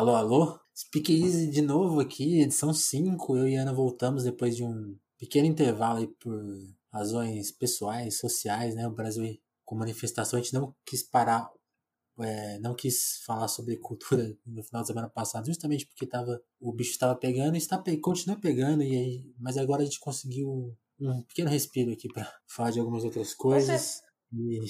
Alô, alô? Speak Easy de novo aqui, edição 5. Eu e Ana voltamos depois de um pequeno intervalo aí por razões pessoais, sociais, né? O Brasil com manifestação, a gente não quis parar, é, não quis falar sobre cultura no final da semana passada, justamente porque tava, o bicho estava pegando e está, continua pegando, e aí, mas agora a gente conseguiu um pequeno respiro aqui para falar de algumas outras coisas. E,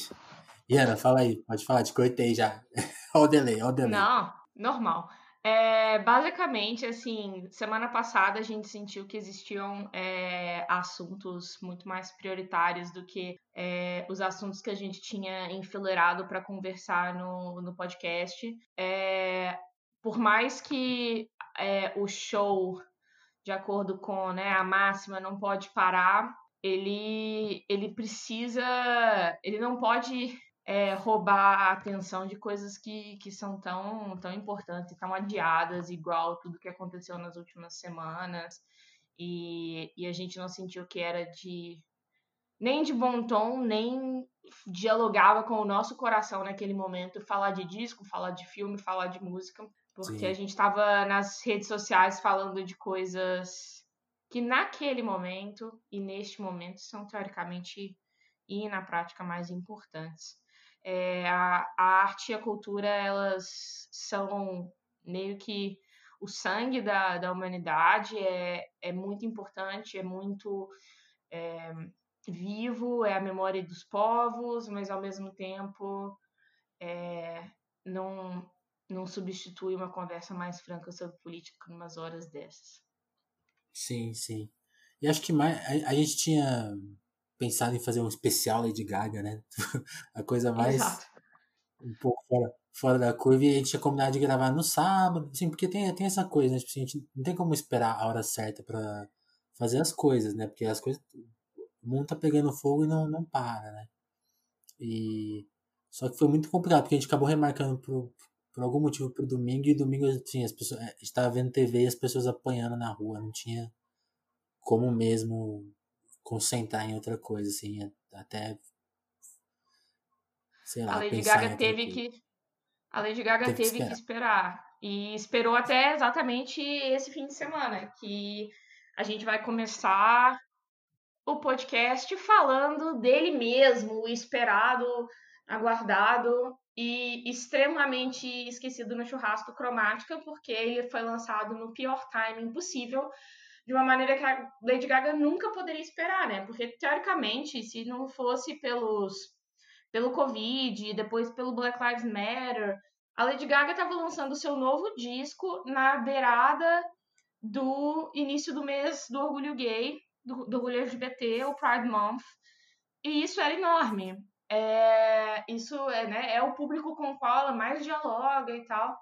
e Ana, fala aí, pode falar, te cortei já. olha o delay, olha o delay. Não, normal. É, basicamente, assim, semana passada a gente sentiu que existiam é, assuntos muito mais prioritários do que é, os assuntos que a gente tinha enfileirado para conversar no, no podcast. É, por mais que é, o show, de acordo com né, a máxima, não pode parar, ele, ele precisa. Ele não pode é, roubar a atenção de coisas que, que são tão, tão importantes, tão adiadas, igual tudo que aconteceu nas últimas semanas. E, e a gente não sentiu que era de nem de bom tom, nem dialogava com o nosso coração naquele momento falar de disco, falar de filme, falar de música, porque Sim. a gente estava nas redes sociais falando de coisas que naquele momento e neste momento são teoricamente e na prática mais importantes. É, a, a arte e a cultura, elas são meio que o sangue da, da humanidade, é, é muito importante, é muito é, vivo, é a memória dos povos, mas ao mesmo tempo é, não, não substitui uma conversa mais franca sobre política em umas horas dessas. Sim, sim. E acho que mais, a, a gente tinha pensado em fazer um especial Lady Gaga, né? a coisa mais Exato. um pouco fora, fora da curva. E a gente tinha combinado de gravar no sábado, assim, porque tem, tem essa coisa, né? Tipo, assim, a gente não tem como esperar a hora certa para fazer as coisas, né? Porque as coisas. O mundo tá pegando fogo e não, não para, né? E. Só que foi muito complicado, porque a gente acabou remarcando por, por algum motivo pro domingo, e domingo, assim, as pessoas. A gente tava vendo TV e as pessoas apanhando na rua, não tinha como mesmo concentrar em outra coisa, assim, até. Sei lá, a Lady Gaga teve que. A Lady Gaga teve, teve que, esperar. que esperar. E esperou até exatamente esse fim de semana, que a gente vai começar o podcast falando dele mesmo, o esperado, aguardado e extremamente esquecido no churrasco cromática, porque ele foi lançado no pior timing possível de uma maneira que a Lady Gaga nunca poderia esperar, né? Porque, teoricamente, se não fosse pelos pelo Covid depois pelo Black Lives Matter, a Lady Gaga estava lançando seu novo disco na beirada do início do mês do orgulho gay, do, do orgulho LGBT, o Pride Month, e isso era enorme. É, isso é, né, é o público com o qual ela mais dialoga e tal,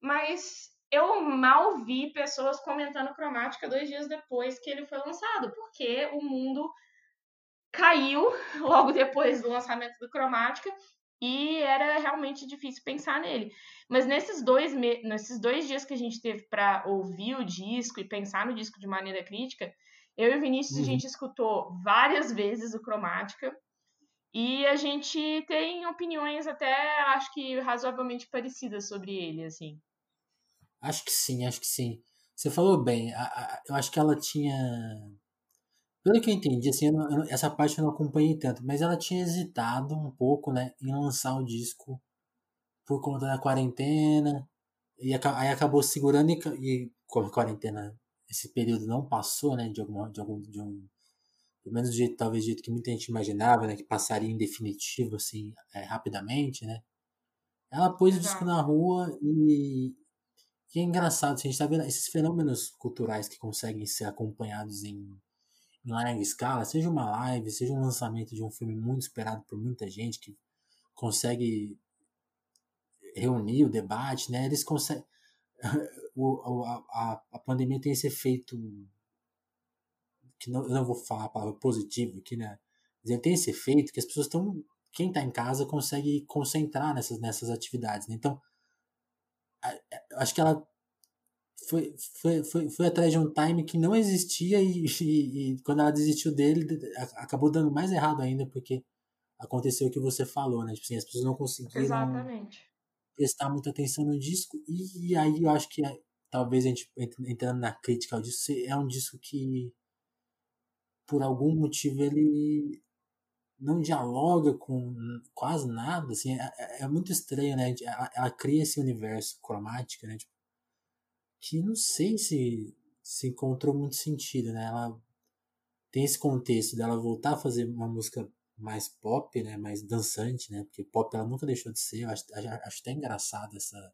mas eu mal vi pessoas comentando cromática dois dias depois que ele foi lançado, porque o mundo caiu logo depois do lançamento do cromática e era realmente difícil pensar nele. Mas nesses dois, nesses dois dias que a gente teve para ouvir o disco e pensar no disco de maneira crítica, eu e o Vinícius uhum. a gente escutou várias vezes o cromática e a gente tem opiniões até acho que razoavelmente parecidas sobre ele, assim. Acho que sim, acho que sim. Você falou bem. A, a, eu acho que ela tinha. Pelo que eu entendi, assim, eu não, eu essa parte eu não acompanhei tanto, mas ela tinha hesitado um pouco, né, em lançar o disco por conta da quarentena. E aí acabou segurando e, e como a quarentena, esse período não passou, né, de algum, de algum, de um, pelo menos do jeito, talvez do jeito que muita gente imaginava, né, que passaria em definitivo, assim, é, rapidamente, né. Ela pôs Exato. o disco na rua e, que é engraçado, assim, a gente está vendo esses fenômenos culturais que conseguem ser acompanhados em, em larga escala, seja uma live, seja um lançamento de um filme muito esperado por muita gente, que consegue reunir o debate, né? Eles conseguem. O, a, a pandemia tem esse efeito que não, eu não vou falar a palavra positivo aqui, né? Mas tem esse efeito que as pessoas estão. Quem está em casa consegue concentrar nessas, nessas atividades. Né? Então, acho que ela foi, foi, foi, foi atrás de um time que não existia e, e, e, quando ela desistiu dele, acabou dando mais errado ainda, porque aconteceu o que você falou, né? Tipo assim, as pessoas não conseguiram. Exatamente. prestar muita atenção no disco. E, e aí eu acho que talvez a gente entrando na crítica ao disco, é um disco que por algum motivo ele não dialoga com quase nada, assim, é, é, é muito estranho, né? Ela, ela, cria esse universo cromático, né? Tipo, que não sei se se encontrou muito sentido, né? Ela tem esse contexto dela voltar a fazer uma música mais pop, né? Mais dançante, né? Porque pop ela nunca deixou de ser. Eu acho, acho até engraçado essa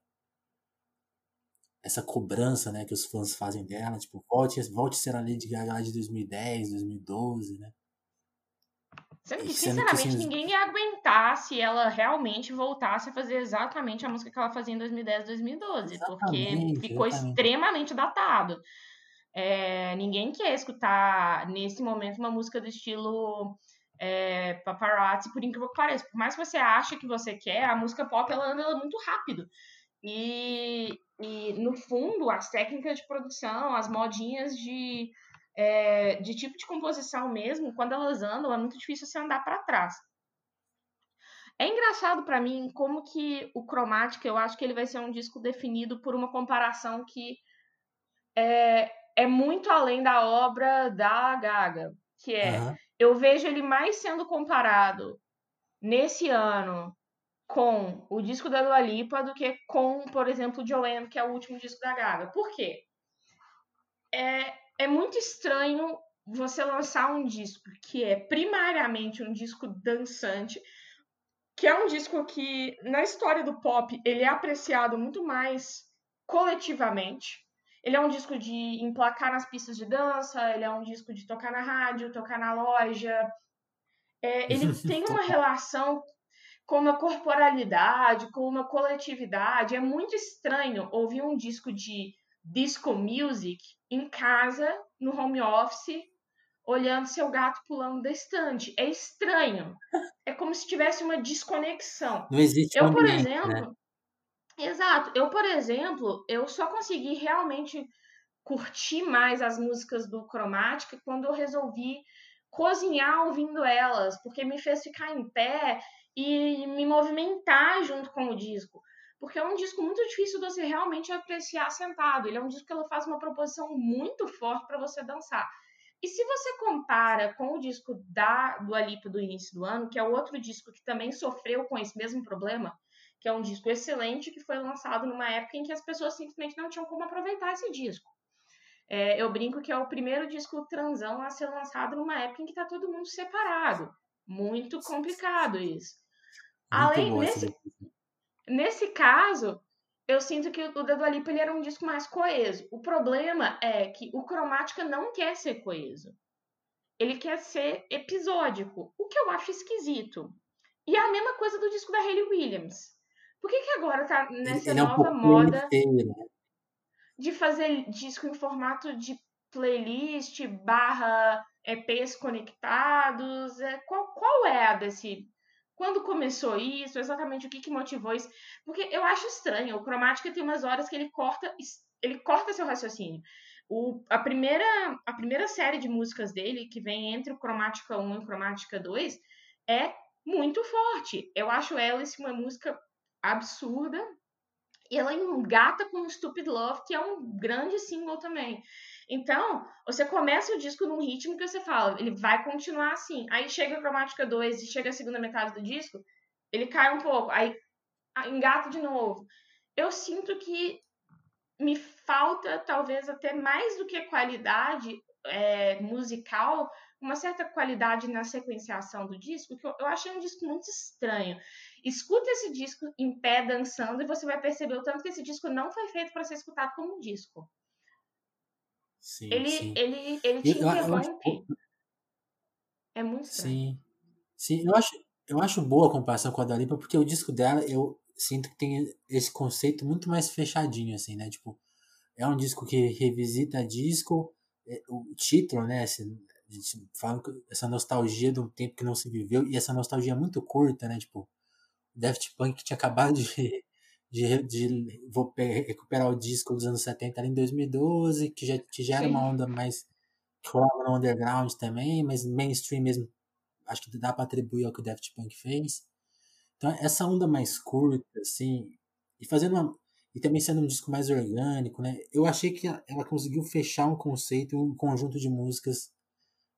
essa cobrança, né, que os fãs fazem dela, tipo, volte, volte a ser a Lady Gaga de 2010, 2012, né? Sendo que, sinceramente, que, assim, ninguém ia aguentar se ela realmente voltasse a fazer exatamente a música que ela fazia em 2010, 2012, exatamente, porque ficou exatamente. extremamente datado. É, ninguém quer escutar, nesse momento, uma música do estilo é, paparazzi, por incrível que pareça. Por mais que você ache que você quer, a música pop, ela anda muito rápido. E, e, no fundo, as técnicas de produção, as modinhas de, é, de tipo de composição mesmo, quando elas andam, é muito difícil você andar para trás. É engraçado para mim como que o Chromatic, eu acho que ele vai ser um disco definido por uma comparação que é, é muito além da obra da Gaga, que é, uhum. eu vejo ele mais sendo comparado nesse ano com o disco da Dua Lipa do que com, por exemplo, Joanne, que é o último disco da Gaga. Por quê? É, é muito estranho você lançar um disco que é primariamente um disco dançante, que é um disco que, na história do pop, ele é apreciado muito mais coletivamente. Ele é um disco de emplacar nas pistas de dança, ele é um disco de tocar na rádio, tocar na loja. É, ele tem uma relação com uma corporalidade, com uma coletividade. É muito estranho ouvir um disco de disco music em casa, no home office, olhando seu gato pulando da estante. É estranho. É como se tivesse uma desconexão. Não existe Eu, por ambiente, né? exemplo, né? Exato. Eu, por exemplo, eu só consegui realmente curtir mais as músicas do Cromática quando eu resolvi cozinhar ouvindo elas, porque me fez ficar em pé e me movimentar junto com o disco. Porque é um disco muito difícil de você realmente apreciar sentado. Ele é um disco que ela faz uma proposição muito forte para você dançar. E se você compara com o disco da do Alipa do início do ano, que é outro disco que também sofreu com esse mesmo problema, que é um disco excelente que foi lançado numa época em que as pessoas simplesmente não tinham como aproveitar esse disco. É, eu brinco que é o primeiro disco transão a ser lançado numa época em que está todo mundo separado. Muito complicado isso. Além nesse, nesse caso, eu sinto que o Dedo Alipa ele era um disco mais coeso. O problema é que o Cromática não quer ser coeso. Ele quer ser episódico, o que eu acho esquisito. E é a mesma coisa do disco da Hayley Williams. Por que, que agora tá nessa ele nova é um moda inteiro, né? de fazer disco em formato de playlist barra EPs conectados? É, qual, qual é a desse quando começou isso, exatamente o que, que motivou isso. Porque eu acho estranho, o Cromática tem umas horas que ele corta, ele corta seu raciocínio. O, a, primeira, a primeira série de músicas dele, que vem entre o Cromática 1 e o Cromática 2, é muito forte. Eu acho Alice uma música absurda. E ela engata com Stupid Love, que é um grande single também. Então, você começa o disco num ritmo que você fala, ele vai continuar assim. Aí chega a cromática 2 e chega a segunda metade do disco, ele cai um pouco, aí engata de novo. Eu sinto que me falta, talvez até mais do que qualidade é, musical, uma certa qualidade na sequenciação do disco, que eu, eu achei um disco muito estranho. Escuta esse disco em pé dançando e você vai perceber o tanto que esse disco não foi feito para ser escutado como um disco. Sim, ele, sim. ele, ele te eu, interrompe. Eu é muito estranho. Sim. Sim, eu acho, eu acho boa a comparação com a Dalipa, porque o disco dela, eu sinto que tem esse conceito muito mais fechadinho, assim, né? Tipo, é um disco que revisita disco, é, o título, né? Esse, falam essa nostalgia de um tempo que não se viveu, e essa nostalgia é muito curta, né? Tipo, Daft Punk tinha acabado de de, de vou recuperar o disco dos anos 70 ali em 2012, que já, que já era uma onda mais que rolava no underground também, mas mainstream mesmo, acho que dá para atribuir ao que o Daft Punk fez. Então, essa onda mais curta, assim, E fazendo uma, e também sendo um disco mais orgânico, né? Eu achei que ela conseguiu fechar um conceito, um conjunto de músicas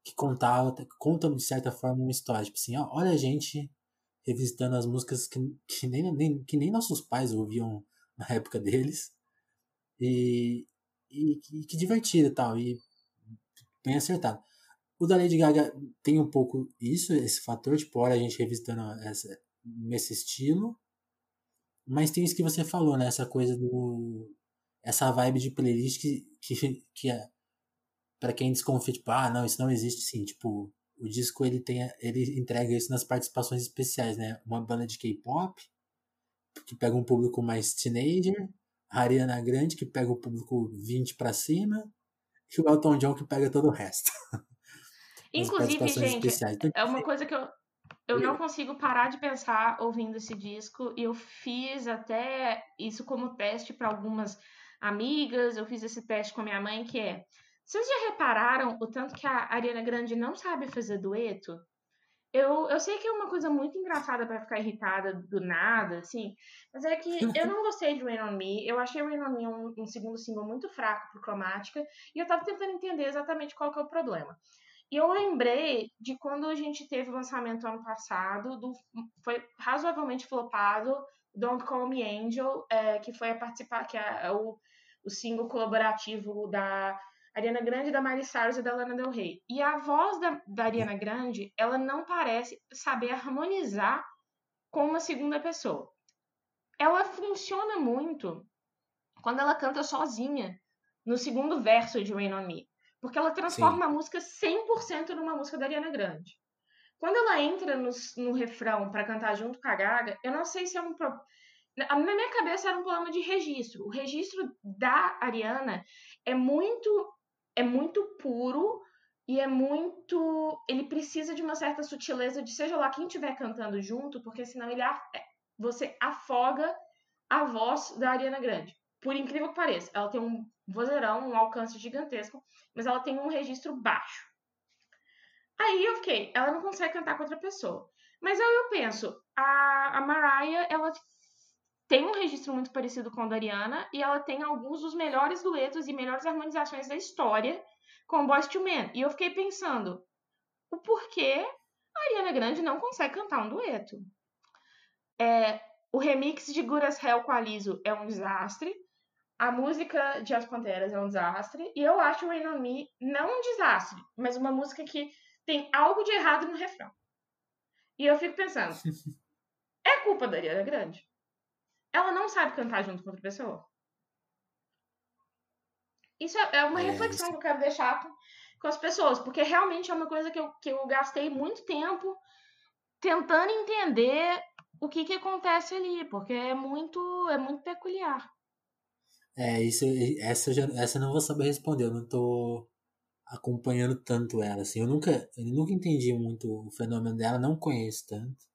que contava, contam de certa forma uma história. Tipo assim, ó, olha a gente revisitando as músicas que, que, nem, nem, que nem nossos pais ouviam na época deles. E, e, e que divertido e tal. E bem acertado. O da Lady Gaga tem um pouco isso, esse fator, tipo, olha a gente revisitando essa, nesse estilo. Mas tem isso que você falou, né? Essa coisa do. Essa vibe de playlist que, que, que é. Pra quem desconfia, tipo, ah, não, isso não existe sim. Tipo, o disco ele tem. Ele entrega isso nas participações especiais, né? Uma banda de K-pop, que pega um público mais teenager, a Ariana Grande, que pega o público 20 para cima, e o Elton John, que pega todo o resto. Inclusive, gente, então, é uma coisa que eu, eu não consigo parar de pensar ouvindo esse disco. E eu fiz até isso como teste para algumas amigas. Eu fiz esse teste com a minha mãe, que é. Vocês já repararam o tanto que a Ariana Grande não sabe fazer dueto? Eu, eu sei que é uma coisa muito engraçada para ficar irritada do nada, assim, mas é que eu não gostei de Rain On Me. Eu achei Rain On Me um, um segundo single muito fraco pro Cromática, e eu tava tentando entender exatamente qual que é o problema. E eu lembrei de quando a gente teve o lançamento ano passado, do, foi razoavelmente flopado, Don't Call Me Angel, é, que foi a participar, que é, o, o single colaborativo da Ariana Grande, da Miley Cyrus e da Lana Del Rey. E a voz da, da Ariana Grande, ela não parece saber harmonizar com uma segunda pessoa. Ela funciona muito quando ela canta sozinha no segundo verso de Rain On Me. Porque ela transforma Sim. a música 100% numa música da Ariana Grande. Quando ela entra no, no refrão para cantar junto com a Gaga, eu não sei se é um problema. Na minha cabeça era um problema de registro. O registro da Ariana é muito é muito puro e é muito. Ele precisa de uma certa sutileza de seja lá quem estiver cantando junto, porque senão ele é, você afoga a voz da Ariana Grande. Por incrível que pareça, ela tem um vozeirão, um alcance gigantesco, mas ela tem um registro baixo. Aí eu fiquei, ela não consegue cantar com outra pessoa. Mas aí eu penso, a, a Mariah, ela tem um registro muito parecido com o da Ariana e ela tem alguns dos melhores duetos e melhores harmonizações da história com Boys to Men. E eu fiquei pensando, o porquê a Ariana Grande não consegue cantar um dueto? É, o remix de Good as Hell com a Liso é um desastre. A música de As Panteras é um desastre. E eu acho Rain On Me não um desastre, mas uma música que tem algo de errado no refrão. E eu fico pensando, é culpa da Ariana Grande? Ela não sabe cantar junto com outra pessoa? Isso é, é uma é, reflexão isso. que eu quero deixar com, com as pessoas, porque realmente é uma coisa que eu, que eu gastei muito tempo tentando entender o que, que acontece ali, porque é muito, é muito peculiar. É, isso, essa, já, essa eu não vou saber responder, eu não tô acompanhando tanto ela, assim, eu nunca, eu nunca entendi muito o fenômeno dela, não conheço tanto,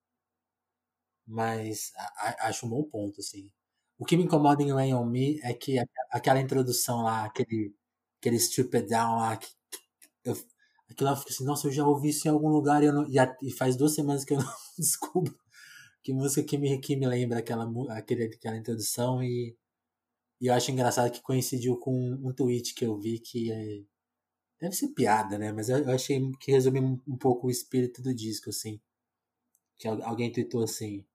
mas a, acho um bom ponto, assim. O que me incomoda em Rain On Me é que aquela introdução lá, aquele, aquele Strip It Down lá, que, eu, aquilo lá fica assim, nossa, eu já ouvi isso em algum lugar e, eu não, e, a, e faz duas semanas que eu não descubro que música que me, que me lembra aquela, aquele, aquela introdução e e eu acho engraçado que coincidiu com um tweet que eu vi que é, deve ser piada, né? Mas eu achei que resume um pouco o espírito do disco, assim. Que alguém tweetou assim.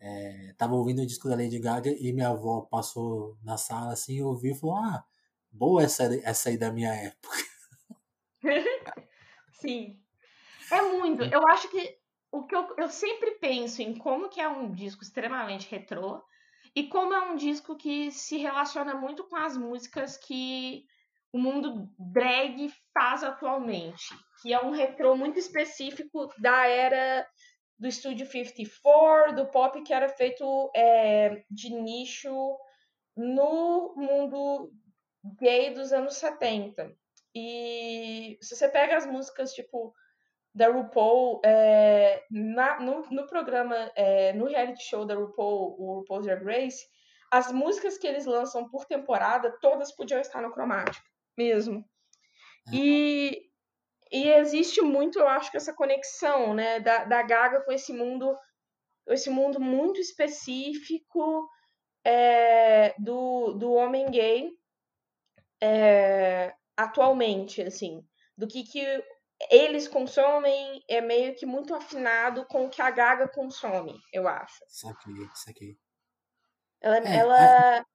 É, tava ouvindo o disco da Lady Gaga e minha avó passou na sala assim ouviu e falou: Ah, boa essa, essa aí da minha época. Sim. É muito. Eu acho que o que eu, eu sempre penso em como que é um disco extremamente retrô e como é um disco que se relaciona muito com as músicas que o mundo drag faz atualmente, que é um retrô muito específico da era do Estúdio 54, do pop que era feito é, de nicho no mundo gay dos anos 70. E se você pega as músicas tipo da RuPaul é, na, no, no, programa, é, no reality show da RuPaul, o RuPaul's Drag Race, as músicas que eles lançam por temporada, todas podiam estar no cromático, mesmo. E, e existe muito, eu acho, que essa conexão, né, da, da Gaga com esse mundo, esse mundo muito específico é, do, do homem gay é, atualmente, assim, do que, que eles consomem é meio que muito afinado com o que a Gaga consome, eu acho. Saquei, saquei. Ela, é, ela,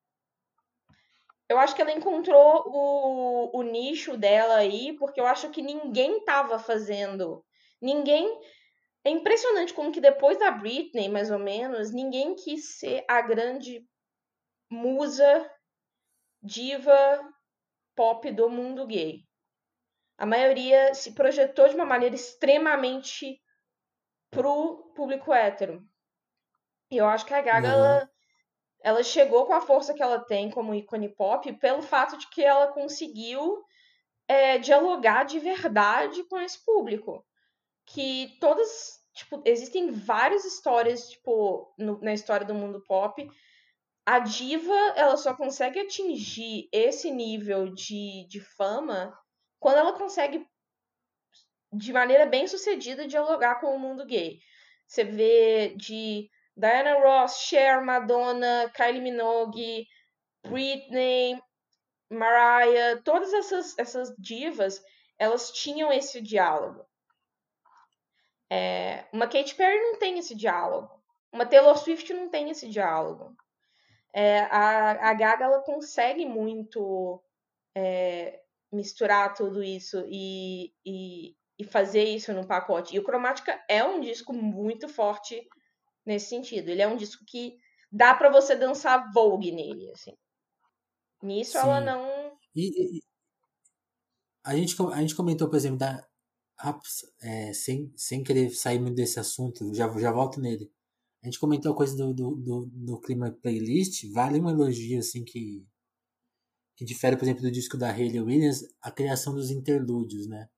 eu acho que ela encontrou o, o nicho dela aí, porque eu acho que ninguém tava fazendo. Ninguém. É impressionante como que depois da Britney, mais ou menos, ninguém quis ser a grande musa, diva pop do mundo gay. A maioria se projetou de uma maneira extremamente pro público hétero. E eu acho que a Gaga, uhum. ela, ela chegou com a força que ela tem como ícone pop pelo fato de que ela conseguiu é, dialogar de verdade com esse público. Que todas, tipo, existem várias histórias, tipo, no, na história do mundo pop. A diva, ela só consegue atingir esse nível de, de fama quando ela consegue, de maneira bem sucedida, dialogar com o mundo gay. Você vê de Diana Ross, Cher, Madonna, Kylie Minogue, Britney, Mariah, todas essas, essas divas, elas tinham esse diálogo. É, uma Katy Perry não tem esse diálogo. Uma Taylor Swift não tem esse diálogo. É, a, a Gaga ela consegue muito é, misturar tudo isso e, e, e, fazer isso num pacote. E o Cromática é um disco muito forte nesse sentido. Ele é um disco que dá para você dançar Vogue nele, assim. Nisso Sim. ela não. E, e, a, gente, a gente comentou, por exemplo, da. É, sem, sem querer sair muito desse assunto, já, já volto nele. A gente comentou a coisa do, do, do, do clima playlist, vale um elogio, assim, que, que difere, por exemplo, do disco da Hayley Williams, a criação dos interlúdios, né?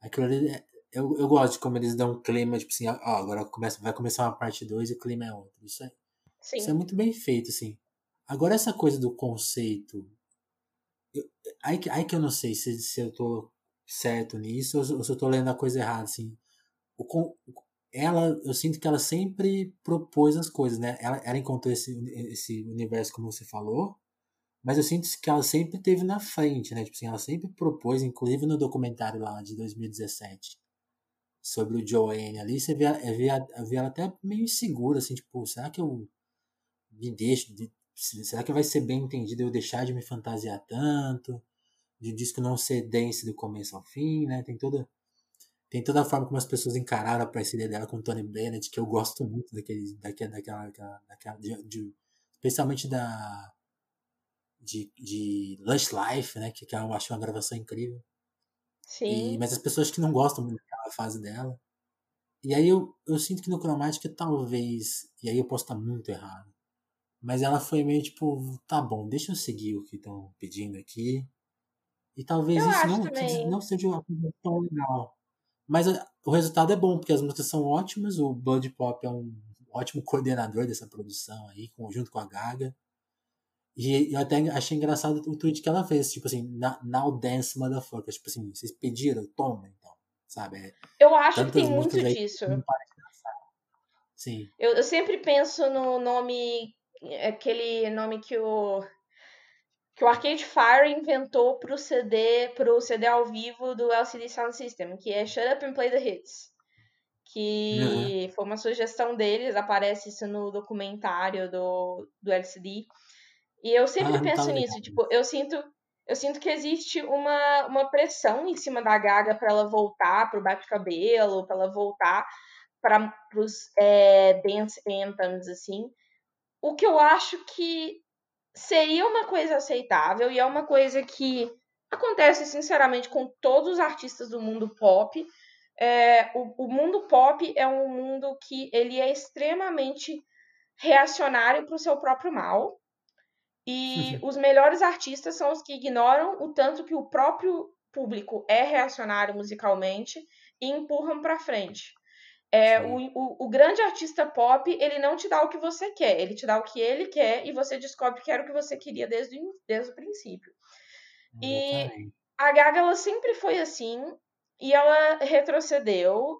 Aquilo ali é, eu, eu gosto de como eles dão um clima, tipo assim, ó, agora começa, vai começar uma parte 2 e o clima é outro. Isso é, Sim. isso é muito bem feito, assim. Agora, essa coisa do conceito. Eu, aí, aí que eu não sei se, se eu tô certo nisso ou, ou se eu tô lendo a coisa errada, assim. O, ela, eu sinto que ela sempre propôs as coisas, né? Ela, ela encontrou esse, esse universo, como você falou, mas eu sinto que ela sempre teve na frente, né? Tipo assim, ela sempre propôs, inclusive no documentário lá de 2017, sobre o Joanne ali, você vê, vê, vê ela até meio insegura, assim, tipo, será que eu me deixo, de, será que vai ser bem entendido eu deixar de me fantasiar tanto, de o disco não ser dense do começo ao fim, né, tem toda tem toda a forma como as pessoas encararam a parceria dela com o Tony Bennett, que eu gosto muito daquele, daquela, daquela, daquela, daquela de, de, especialmente da de, de Lush Life, né, que, que eu acho uma gravação incrível. Sim. E, mas as pessoas que não gostam muito fase dela. E aí eu, eu sinto que no Cromática talvez, e aí eu posso estar muito errado, mas ela foi meio tipo, tá bom, deixa eu seguir o que estão pedindo aqui. E talvez eu isso não, não seja uma coisa tão legal. Mas o resultado é bom, porque as músicas são ótimas, o Blood Pop é um ótimo coordenador dessa produção aí, junto com a Gaga. E eu até achei engraçado o tweet que ela fez, tipo assim, now dance motherfucker. Tipo assim, vocês pediram, toma então, sabe? É, eu acho que tem muito disso. Sim. Eu, eu sempre penso no nome, aquele nome que o que o Arcade Fire inventou pro CD, pro CD ao vivo do LCD Sound System, que é Shut Up and Play the Hits. Que uhum. foi uma sugestão deles, aparece isso no documentário do, do LCD. E eu sempre ah, penso tá nisso, tipo, eu sinto, eu sinto que existe uma, uma pressão em cima da Gaga para ela voltar pro bate-cabelo, para ela voltar para os é, dance anthems, assim. O que eu acho que seria uma coisa aceitável e é uma coisa que acontece, sinceramente, com todos os artistas do mundo pop. É, o, o mundo pop é um mundo que ele é extremamente reacionário para o seu próprio mal. E os melhores artistas são os que ignoram o tanto que o próprio público é reacionário musicalmente e empurram para frente. É, o, o, o, grande artista pop, ele não te dá o que você quer, ele te dá o que ele quer e você descobre que era o que você queria desde, desde o princípio. E a Gaga, ela sempre foi assim, e ela retrocedeu,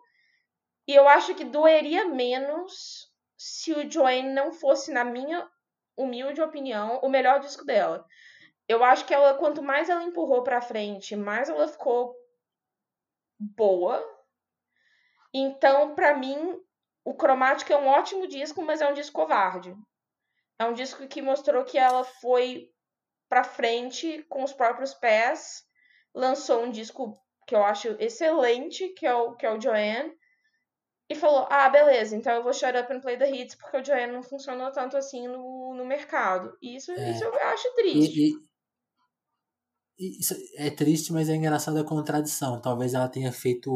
e eu acho que doeria menos se o Joanne não fosse, na minha humilde opinião, o melhor disco dela. Eu acho que ela, quanto mais ela empurrou pra frente, mais ela ficou boa. Então, para mim, o Cromática é um ótimo disco, mas é um disco covarde. É um disco que mostrou que ela foi pra frente com os próprios pés, lançou um disco que eu acho excelente, que é o, que é o Joanne, e falou: Ah, beleza, então eu vou shut up and play the hits, porque o Joanne não funcionou tanto assim no, no mercado. E isso, é. isso eu acho triste. E, e, isso é triste, mas é engraçada a contradição. Talvez ela tenha feito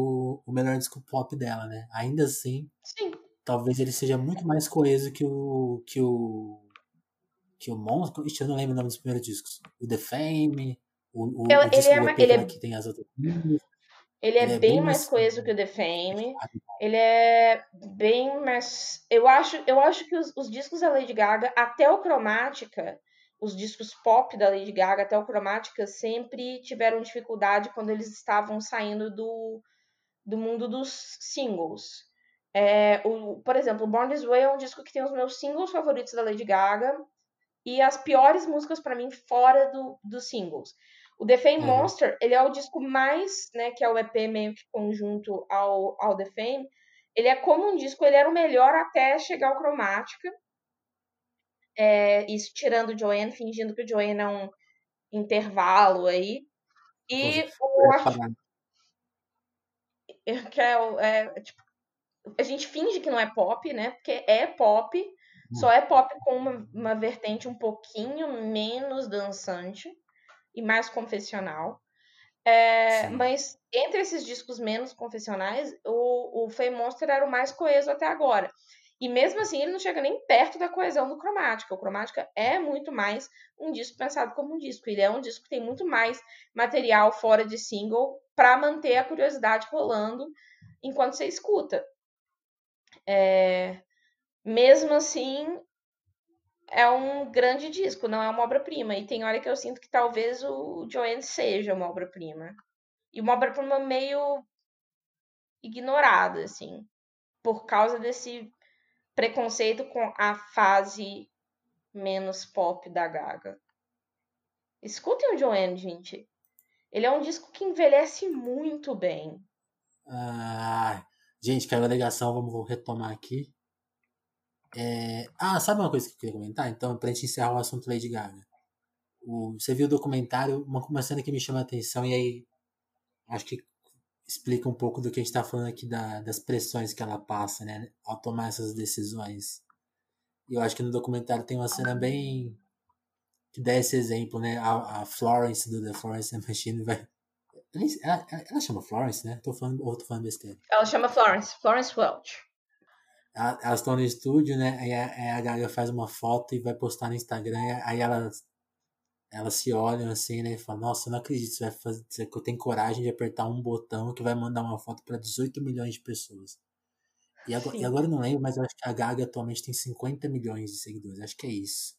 o, melhor disco pop dela, né? Ainda assim, Sim. talvez ele seja muito mais coeso que o. que o. que o Monstro. Ixi, eu não lembro o nome dos primeiros discos. O The Fame. O, o, eu, o disco ele é, ele é... que tem as outras. Ele é, ele é bem, bem, mais coeso que o The Fame. Ele é bem mais. Eu acho, eu acho que os, os, discos da Lady Gaga, até o Cromática, os discos pop da Lady Gaga, até o Cromática, sempre tiveram dificuldade quando eles estavam saindo do, do mundo dos singles. É, o, por exemplo, Born This Way é um disco que tem os meus singles favoritos da Lady Gaga e as piores músicas para mim fora do, dos singles. O The Fame uhum. Monster, ele é o disco mais, né, que é o EP meio que conjunto ao, ao The Fame. Ele é como um disco, ele era o melhor até chegar ao Cromática. É, isso tirando o Joanne, fingindo que o Joanne é um intervalo aí. E eu acho que é, é, tipo, a gente finge que não é pop, né? Porque é pop, só hum. é pop com uma, uma vertente um pouquinho menos dançante e mais confessional. É, mas entre esses discos menos confessionais, o, o Fame Monster era o mais coeso até agora. E mesmo assim, ele não chega nem perto da coesão do Cromática. O Cromática é muito mais um disco pensado como um disco. Ele é um disco que tem muito mais material fora de single para manter a curiosidade rolando enquanto você escuta. É... Mesmo assim, é um grande disco, não é uma obra-prima. E tem hora que eu sinto que talvez o Joanne seja uma obra-prima. E uma obra-prima meio ignorada, assim, por causa desse preconceito com a fase menos pop da Gaga. Escutem o Joanne, gente. Ele é um disco que envelhece muito bem. Ah, gente, caiu a vamos retomar aqui. É... Ah, sabe uma coisa que eu queria comentar? Então, pra gente encerrar o assunto Lady Gaga. O... Você viu o documentário, uma, uma cena que me chama a atenção, e aí acho que explica um pouco do que a gente tá falando aqui da, das pressões que ela passa, né? Ao tomar essas decisões. E eu acho que no documentário tem uma cena bem. que dá esse exemplo, né? A, a Florence do The Florence and Machine vai. Ela, ela, chama Florence, né? Tô falando, ou tô falando besteira. Ela chama Florence, Florence Welch elas estão no estúdio, né? Aí a, a Gaga faz uma foto e vai postar no Instagram. Aí elas, elas se olham assim, né? E falam: Nossa, eu não acredito. Você vai fazer. Você tem coragem de apertar um botão que vai mandar uma foto para 18 milhões de pessoas. E agora, e agora eu não lembro, mas eu acho que a Gaga atualmente tem 50 milhões de seguidores. Acho que é isso.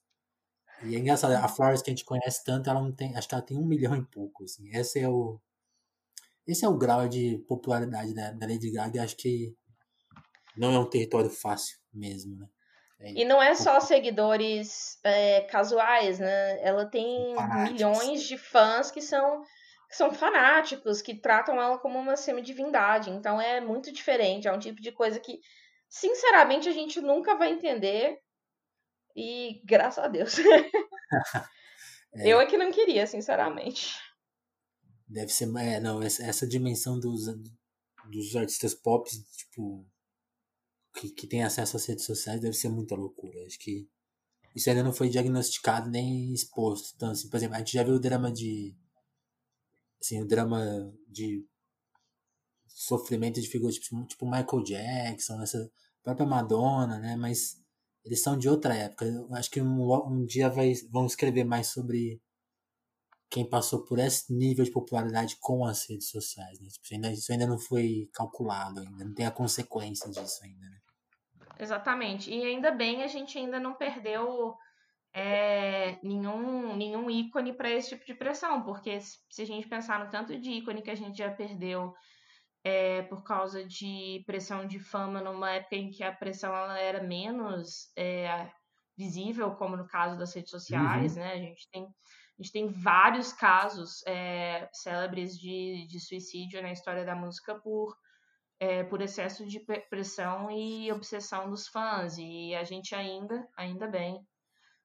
E é engraçado, a Flores que a gente conhece tanto, ela não tem. Acho que ela tem um milhão e pouco. Assim. Esse é o. Esse é o grau de popularidade da, da Lady Gaga. Acho que não é um território fácil mesmo, né? É e não é só seguidores é, casuais, né? Ela tem milhões de fãs que são, que são fanáticos, que tratam ela como uma semidivindade. Então é muito diferente. É um tipo de coisa que, sinceramente, a gente nunca vai entender. E graças a Deus. é. Eu é que não queria, sinceramente. Deve ser. É, não, essa, essa dimensão dos, dos artistas pop, tipo, que, que tem acesso às redes sociais deve ser muita loucura. Acho que isso ainda não foi diagnosticado nem exposto. Então, assim, por exemplo, a gente já viu o drama de. Assim, o drama de sofrimento de figuras tipo, tipo Michael Jackson, essa própria Madonna, né? Mas eles são de outra época. Eu acho que um, um dia vai, vão escrever mais sobre quem passou por esse nível de popularidade com as redes sociais. Né? Tipo, ainda, isso ainda não foi calculado, ainda não tem a consequência disso ainda. Né? Exatamente. E ainda bem a gente ainda não perdeu é, nenhum, nenhum ícone para esse tipo de pressão, porque se a gente pensar no tanto de ícone que a gente já perdeu é, por causa de pressão de fama numa época em que a pressão ela era menos é, visível, como no caso das redes sociais, uhum. né? A gente tem, a gente tem vários casos é, célebres de, de suicídio na história da música por, é, por excesso de pressão e obsessão dos fãs. E a gente ainda, ainda bem,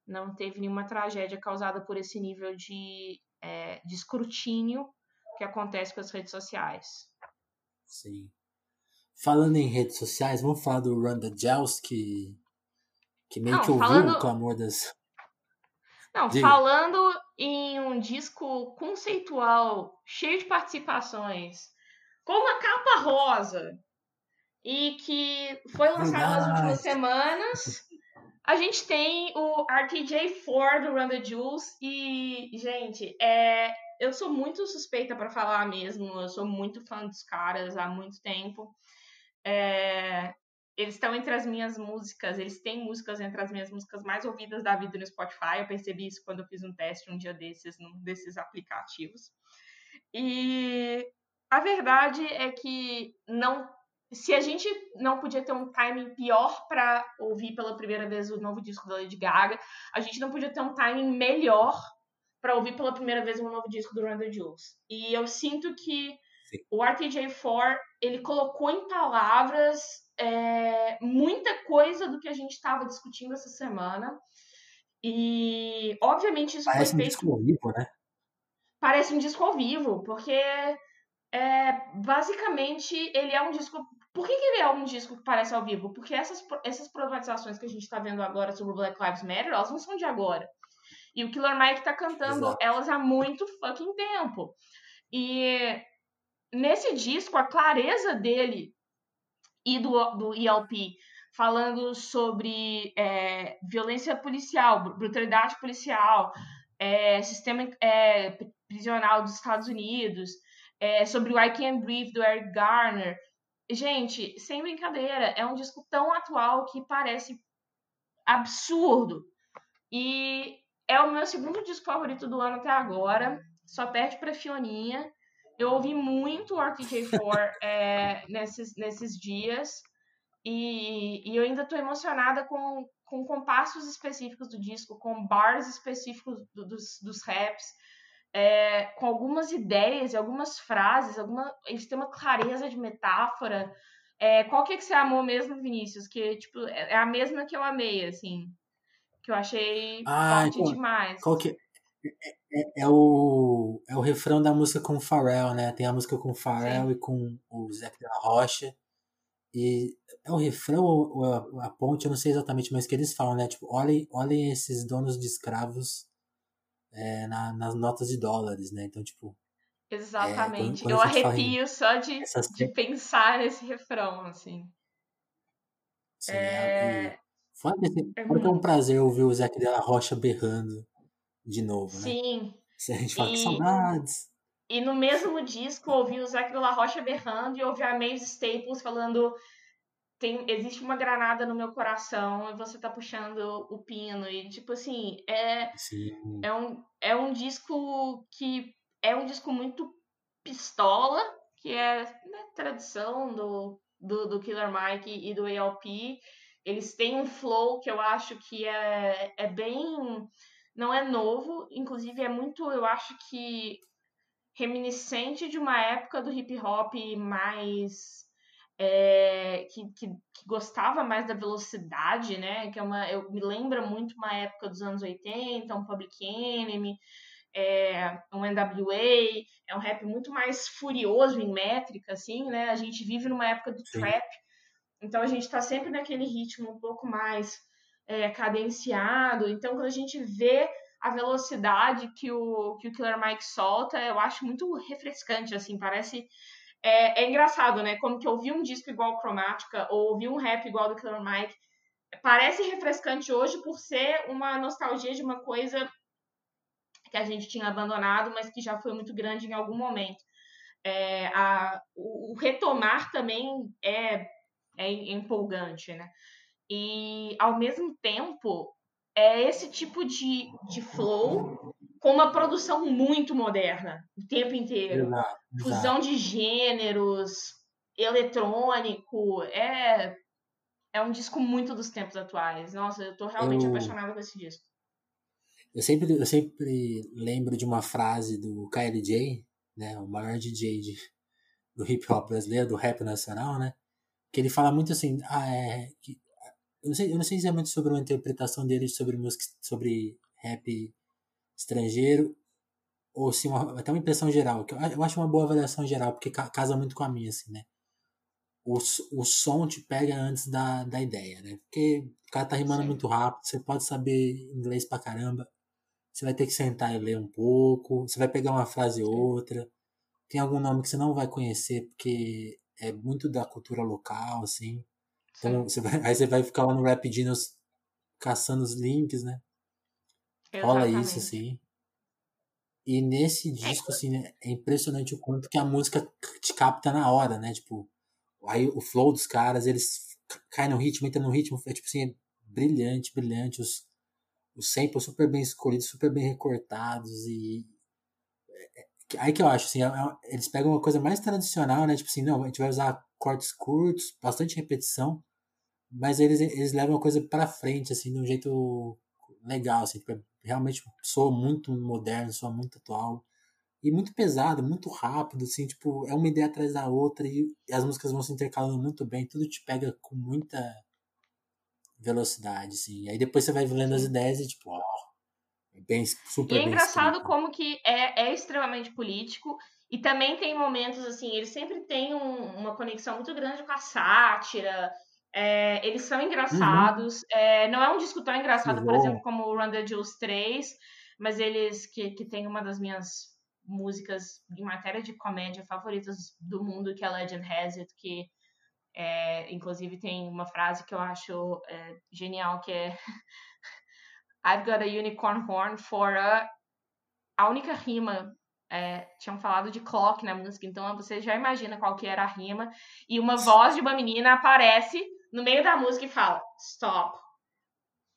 não teve nenhuma tragédia causada por esse nível de, é, de escrutínio que acontece com as redes sociais. Sim. Falando em redes sociais, vamos falar do Randa Gels, que, que meio não, que ouviu falando... o clamor das. Não, Diga. falando em um disco conceitual, cheio de participações, com uma capa rosa, e que foi lançado nas últimas semanas. A gente tem o RTJ4 do Run the Jules e, gente, é, eu sou muito suspeita para falar mesmo. Eu sou muito fã dos caras há muito tempo. É, eles estão entre as minhas músicas, eles têm músicas entre as minhas músicas mais ouvidas da vida no Spotify. Eu percebi isso quando eu fiz um teste um dia desses, num desses aplicativos. E a verdade é que não. Se a gente não podia ter um timing pior para ouvir pela primeira vez o novo disco da Lady Gaga, a gente não podia ter um timing melhor para ouvir pela primeira vez um novo disco do the Jules. E eu sinto que Sim. o RTJ4 ele colocou em palavras é, muita coisa do que a gente estava discutindo essa semana. E, obviamente, isso Parece foi feito... um disco ao vivo, né? Parece um disco ao vivo, porque é, basicamente ele é um disco. Por que, que, ele é um disco que parece ao vivo? Porque essas, essas problematizações que a gente está vendo agora sobre o Black Lives Matter, elas não são de agora. E o Killer Mike tá cantando Exato. elas há muito fucking tempo. E nesse disco, a clareza dele e do, do ELP falando sobre é, violência policial, brutalidade policial, é, sistema é, prisional dos Estados Unidos, é, sobre o I Can't Breathe do Eric Garner. Gente, sem brincadeira, é um disco tão atual que parece absurdo. E é o meu segundo disco favorito do ano até agora. Só perde pra Fioninha. Eu ouvi muito o RTJ4 é, nesses, nesses dias. E, e, eu ainda tô emocionada com, com compassos específicos do disco, com bars específicos do, dos, dos raps, é, com algumas ideias e algumas frases, alguma, eles têm uma clareza de metáfora. É, qual que é que você amou mesmo, Vinícius? Que, tipo, é, é a mesma que eu amei, assim que eu achei ah, forte então, demais. Qual que é, é, é, o, é o refrão da música com o Pharrell, né? Tem a música com o Pharrell Sim. e com o Zé da Rocha. E é o refrão ou a, a, ponte, eu não sei exatamente, mas que eles falam, né? Tipo, olhem, olhem esses donos de escravos é, na, nas notas de dólares, né? Então, tipo. É, quando, quando eu arrepio só de, essas... de pensar nesse refrão, assim. Sim, é... Fora, desse, é, fora que é um prazer ouvir o Zé da Rocha berrando de novo, né? Sim. A gente fala e, saudades. E no mesmo disco, ouvir o Zé da Rocha berrando e ouvir a Mavis Staples falando tem, existe uma granada no meu coração e você tá puxando o pino. E, tipo assim, é, é, um, é um disco que é um disco muito pistola, que é né, tradição do, do, do Killer Mike e do ALP. Eles têm um flow que eu acho que é, é bem. Não é novo, inclusive é muito, eu acho que reminiscente de uma época do hip hop mais. É, que, que, que, gostava mais da velocidade, né? Que é uma, eu me lembra muito uma época dos anos 80, um Public Enemy, é, um NWA, é um rap muito mais furioso em métrica, assim, né? A gente vive numa época do Sim. trap, então a gente está sempre naquele ritmo um pouco mais é, cadenciado. Então quando a gente vê a velocidade que o, que o Killer Mike solta, eu acho muito refrescante, assim, parece... É, é engraçado, né? Como que ouvir um disco igual Chromatica ou ouvir um rap igual do Killer Mike parece refrescante hoje por ser uma nostalgia de uma coisa que a gente tinha abandonado, mas que já foi muito grande em algum momento. É, a, o, o, retomar também é é empolgante, né? E ao mesmo tempo é esse tipo de, de flow com uma produção muito moderna o tempo inteiro. Exato, Fusão de gêneros, eletrônico, é é um disco muito dos tempos atuais. Nossa, eu tô realmente Eu- apaixonada com esse disco. Eu sempre, eu sempre lembro de uma frase do KLJ, né, o maior DJ de, do hip hop brasileiro, do rap nacional, né, que ele fala muito assim, ah, é, que, eu, não sei, eu não sei se é muito sobre uma interpretação dele sobre música, sobre rap estrangeiro, ou se uma, até uma impressão geral, que eu, eu acho uma boa avaliação geral, porque ca- casa muito com a minha, assim, né. O, o som te pega antes da, da ideia, né? Porque o cara tá rimando Sim. muito rápido, você pode saber inglês pra caramba, você vai ter que sentar e ler um pouco, você vai pegar uma frase ou outra. Tem algum nome que você não vai conhecer porque é muito da cultura local, assim. Então, você vai, aí você vai ficar lá no Rap Dinos caçando os links, né? Rola isso, Exatamente. assim. E nesse disco, assim, né, é impressionante o quanto que a música te capta na hora, né? Tipo, aí o flow dos caras, eles caem no ritmo, entram no ritmo, é tipo assim, é brilhante, brilhante. Os, os samples super bem escolhidos, super bem recortados e... é- é- Aí que eu acho, assim, é- é- eles pegam uma coisa mais tradicional, né? Tipo assim, não, a gente vai usar cortes curtos, bastante repetição, mas eles, eles levam a coisa pra frente, assim, de um jeito legal, assim, tipo, é- realmente soa muito moderno, soa muito atual e muito pesado, muito rápido, assim, tipo, é uma ideia atrás da outra e, as músicas vão se intercalando muito bem, tudo te pega com muita velocidade, assim. Aí depois você vai lendo as ideias e tipo, ó, é bem super E é bem engraçado escrito. como que é, é extremamente político e também tem momentos assim, eles sempre têm um- uma conexão muito grande com a sátira. É, eles são engraçados. é, não é um disco tão engraçado, por Uhum. exemplo, como o Run the Jewels 3, mas eles que, que tem uma das minhas músicas em matéria de comédia favoritas do mundo, que é Legend Has It, que é, inclusive tem uma frase que eu acho é, genial, que é I've got a unicorn horn for a a única rima é, tinham falado de clock na música, então você já imagina qual que era a rima. E uma voz de uma menina aparece no meio da música e fala stop.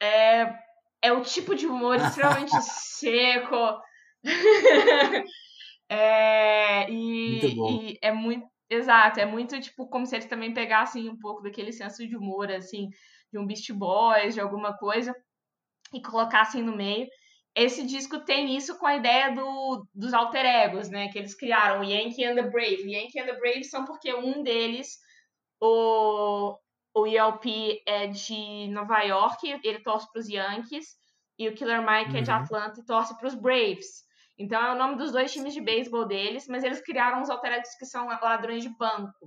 É, é o tipo de humor extremamente seco. É, e, e é muito. Exato, é muito tipo como se eles também pegassem um pouco daquele senso de humor, assim, de um Beast Boys, de alguma coisa, e colocassem no meio. Esse disco tem isso com a ideia do, dos alter egos, né? Que eles criaram, o Yankee and the Brave. O Yankee and the Brave são porque um deles, o, o ELP é de Nova York, ele torce para os Yankees, e o Killer Mike é de Uhum. Atlanta e torce para os Braves. Então é o nome dos dois times de beisebol deles, mas eles criaram os alter egos que são ladrões de banco.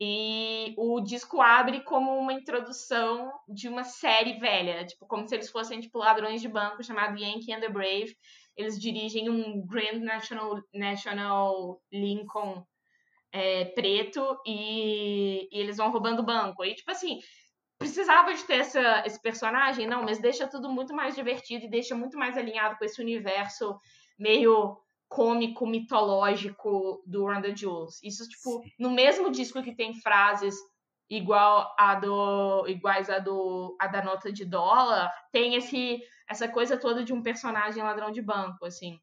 E o disco abre como uma introdução de uma série velha, tipo, como se eles fossem tipo ladrões de banco chamado Yankee and the Brave. Eles dirigem um Grand National, National Lincoln é, preto e, e eles vão roubando banco. E tipo assim, precisava de ter essa, esse personagem? Não, mas deixa tudo muito mais divertido e deixa muito mais alinhado com esse universo meio cômico, mitológico do Run the Jewels. Isso, tipo, no mesmo disco que tem frases igual a do iguais a do a da nota de dólar, tem esse essa coisa toda de um personagem ladrão de banco, assim.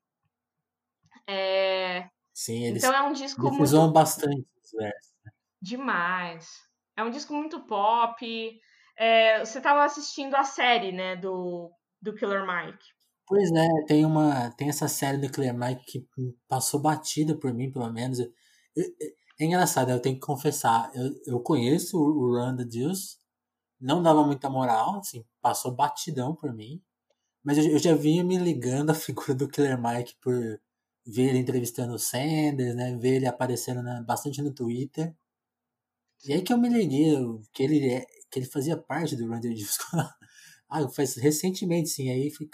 É, Sim, eles, então é um disco muito bastante versos. demais. É um disco muito pop. É, você estava assistindo a série, né, do, do Killer Mike. Pois é, tem uma, tem essa série do Clear Mike que passou batida por mim, pelo menos. Eu- eu- É engraçado, eu tenho que confessar, eu, eu conheço o Run the Juice, não dava muita moral, assim, passou batidão por mim, mas eu, eu já vinha me ligando à figura do Killer Mike por ver ele entrevistando o Sanders, né, ver ele aparecendo na- bastante no Twitter. E aí que eu me liguei que ele, é- que ele fazia parte do the Juice. ah, faz recentemente, sim, aí eu falei.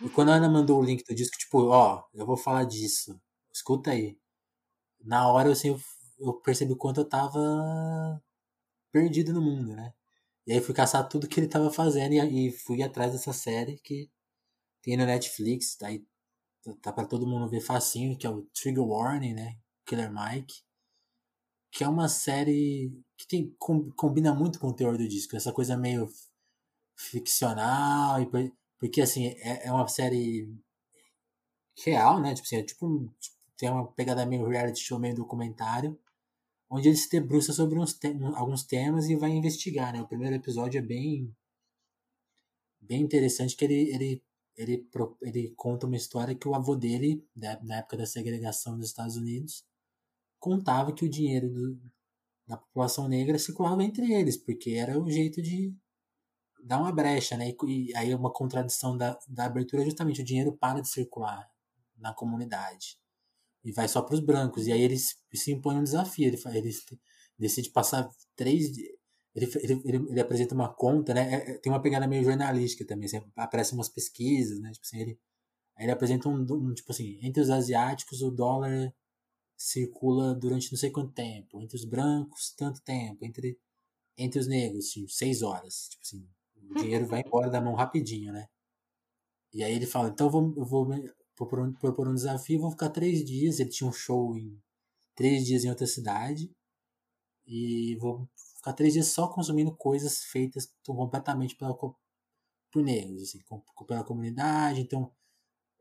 E quando a Ana mandou o link do disco, tipo, ó, eu vou falar disso. Escuta aí. Na hora, assim, eu, eu percebi o quanto eu tava perdido no mundo, né? E aí fui caçar tudo que ele tava fazendo e, e fui atrás dessa série que tem no Netflix, tá aí, tá pra todo mundo ver facinho, que é o Trigger Warning, né? Killer Mike. Que é uma série que tem, com- combina muito com o teor do disco, essa coisa meio ficcional, e por- porque assim, é, é uma série real, né? Tipo assim, é tipo, tipo, tem uma pegada meio reality show, meio documentário, onde ele se debruça sobre uns te alguns temas e vai investigar, né? O primeiro episódio é bem bem interessante que ele ele ele, ele conta uma história que o avô dele, na época da segregação dos Estados Unidos, contava que o dinheiro do, da população negra circulava entre eles, porque era o jeito de dar uma brecha, né? E, e aí uma contradição da, da abertura é justamente o dinheiro para de circular na comunidade e vai só para os brancos. E aí ele se impõe um desafio. Ele, ele decide passar três. Ele, ele, ele, apresenta uma conta, né? É, é, tem uma pegada meio jornalística também. Assim, aparecem umas pesquisas, né? Tipo assim, ele, ele apresenta um, um, Tipo assim, entre os asiáticos o dólar circula durante não sei quanto tempo. Entre os brancos, tanto tempo. Entre, entre os negros, tipo, seis horas. Tipo assim, o dinheiro vai embora da mão rapidinho, né? E aí ele fala, então eu vou, eu vou propor um, propor um desafio, vou ficar três dias. Ele tinha um show em três dias em outra cidade. E vou ficar três dias só consumindo coisas feitas completamente pela, por negros, assim, pela comunidade. Então,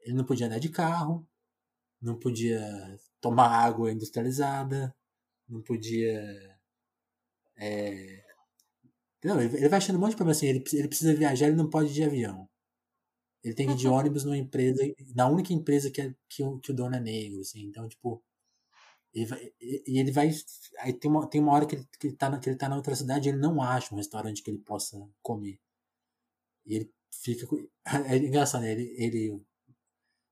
ele não podia andar de carro, não podia tomar água industrializada, não podia. É... Não, ele vai achando um monte de problema assim. Ele, ele precisa viajar, ele não pode ir de avião. Ele tem que ir de ônibus numa empresa, na única empresa que, é, que, o, que o dono é negro, assim. Então, tipo. Ele e ele vai. Aí tem uma, tem uma hora que ele, que, ele tá que ele tá na outra cidade e ele não acha um restaurante que ele possa comer. E ele fica. É engraçado, né? Ele, ele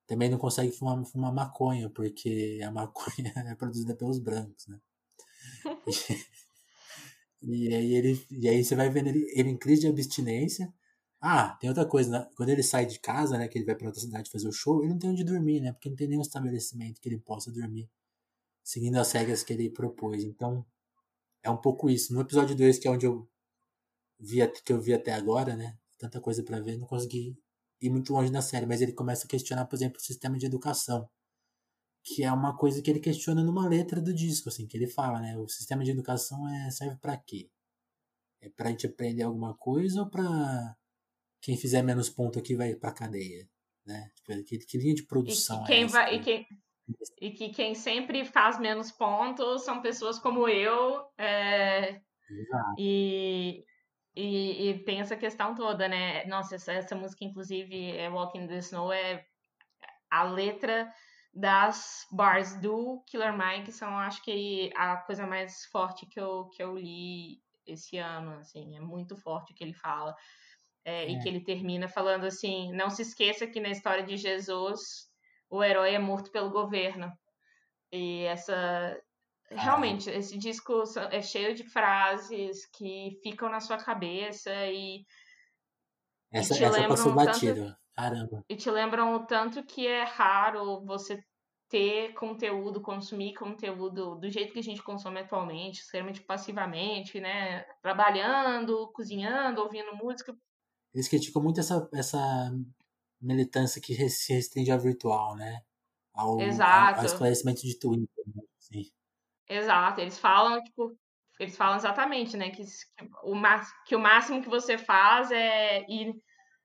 também não consegue fumar, fumar maconha, porque a maconha é produzida pelos brancos, né? E, e aí ele. E aí você vai vendo ele, ele em crise de abstinência ah, tem outra coisa, né? Quando ele sai de casa, né? Que ele vai para outra cidade fazer o show, ele não tem onde dormir, né? Porque não tem nenhum estabelecimento que ele possa dormir, seguindo as regras que ele propôs. Então, é um pouco isso. No episódio 2, que é onde eu vi, que eu vi até agora, né? Tanta coisa para ver, não consegui ir muito longe na série, mas ele começa a questionar, por exemplo, o sistema de educação, que é uma coisa que ele questiona numa letra do disco, assim, que ele fala, né? O sistema de educação é, serve para quê? É pra gente aprender alguma coisa ou pra quem fizer menos ponto aqui vai para cadeia, né? Tipo, que, que, linha de produção e quem é essa? Vai, e, quem, e que quem sempre faz menos pontos são pessoas como eu. É, Exato. E, e, e, tem essa questão toda, né? Nossa, essa, essa música, inclusive, é Walking the Snow, é a letra das bars do Killer Mike são, acho que, a coisa mais forte que eu, que eu li esse ano, assim, é muito forte o que ele fala. É, é. E que ele termina falando assim: não se esqueça que na história de Jesus o herói é morto pelo governo. E essa. Realmente, esse disco é cheio de frases que ficam na sua cabeça e. Essa, e te essa passou batido. Caramba. E te lembram o tanto que é raro você ter conteúdo, consumir conteúdo do jeito que a gente consome atualmente, extremamente passivamente, né? Trabalhando, cozinhando, ouvindo música, eles criticam muito essa, essa militância que se restringe ao virtual, né? Ao, Exato. ao, esclarecimento de Twitter. Né? Sim. Exato. Eles falam, tipo, eles falam exatamente, né? Que, o, que o máximo que você faz é ir,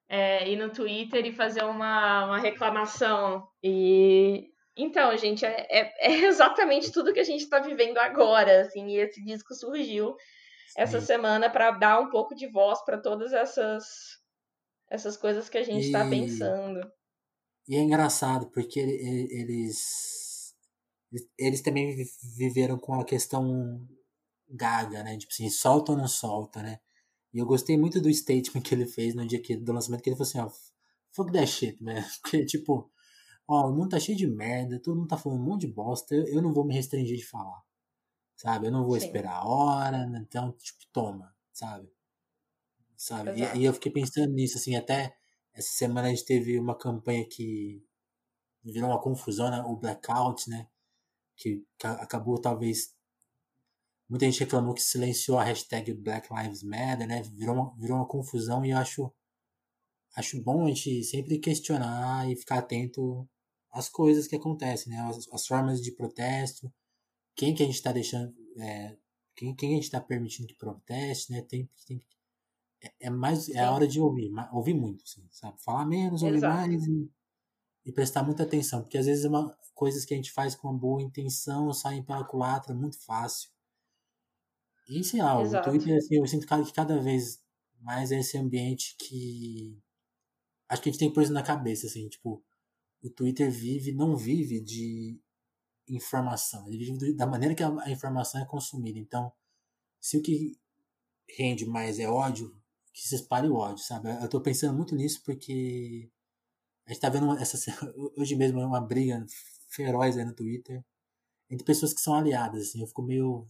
é ir no Twitter e fazer uma, uma reclamação. E então, gente, é, é, é exatamente tudo que a gente está vivendo agora, assim, e esse disco surgiu essa Sim. semana para dar um pouco de voz para todas essas essas coisas que a gente está pensando. E é engraçado porque eles eles também viveram com a questão gaga, né? Tipo assim, solta ou não solta, né? E eu gostei muito do statement que ele fez no dia que, do lançamento, que ele falou assim, ó, fuck that shit, man. Porque, tipo, ó, o mundo tá cheio de merda, todo mundo tá falando um monte de bosta, eu, eu não vou me restringir de falar sabe? Eu não vou Sim. esperar a hora, então, tipo, toma, sabe? Sabe? E, e, eu fiquei pensando nisso, assim, até essa semana a gente teve uma campanha que virou uma confusão, né? O blackout, né? Que, acabou talvez. Muita gente reclamou que silenciou a hashtag Black Lives Matter, né? Virou uma, virou uma confusão e eu acho, acho bom a gente sempre questionar e ficar atento às coisas que acontecem, né? As, as formas de protesto, quem que a gente está deixando, é, quem, quem a gente está permitindo que proteste, né? Tem, tem é, é mais é a hora de ouvir, ouvir muito, assim, sabe? Falar menos, ouvir Exato. mais e, e, prestar muita atenção, porque às vezes é uma, coisas que a gente faz com uma boa intenção saem pela culatra muito fácil E sei lá, o Twitter, assim, eu sinto que cada vez mais é esse ambiente que. Acho que a gente tem isso na cabeça, assim, tipo, o Twitter vive, não vive de informação, ele vive da maneira que a informação é consumida. Então, se o que rende mais é ódio, que se espalhe o ódio, sabe? Eu tô pensando muito nisso porque a gente tá vendo essa hoje mesmo uma briga feroz aí no Twitter entre pessoas que são aliadas, assim, eu fico meio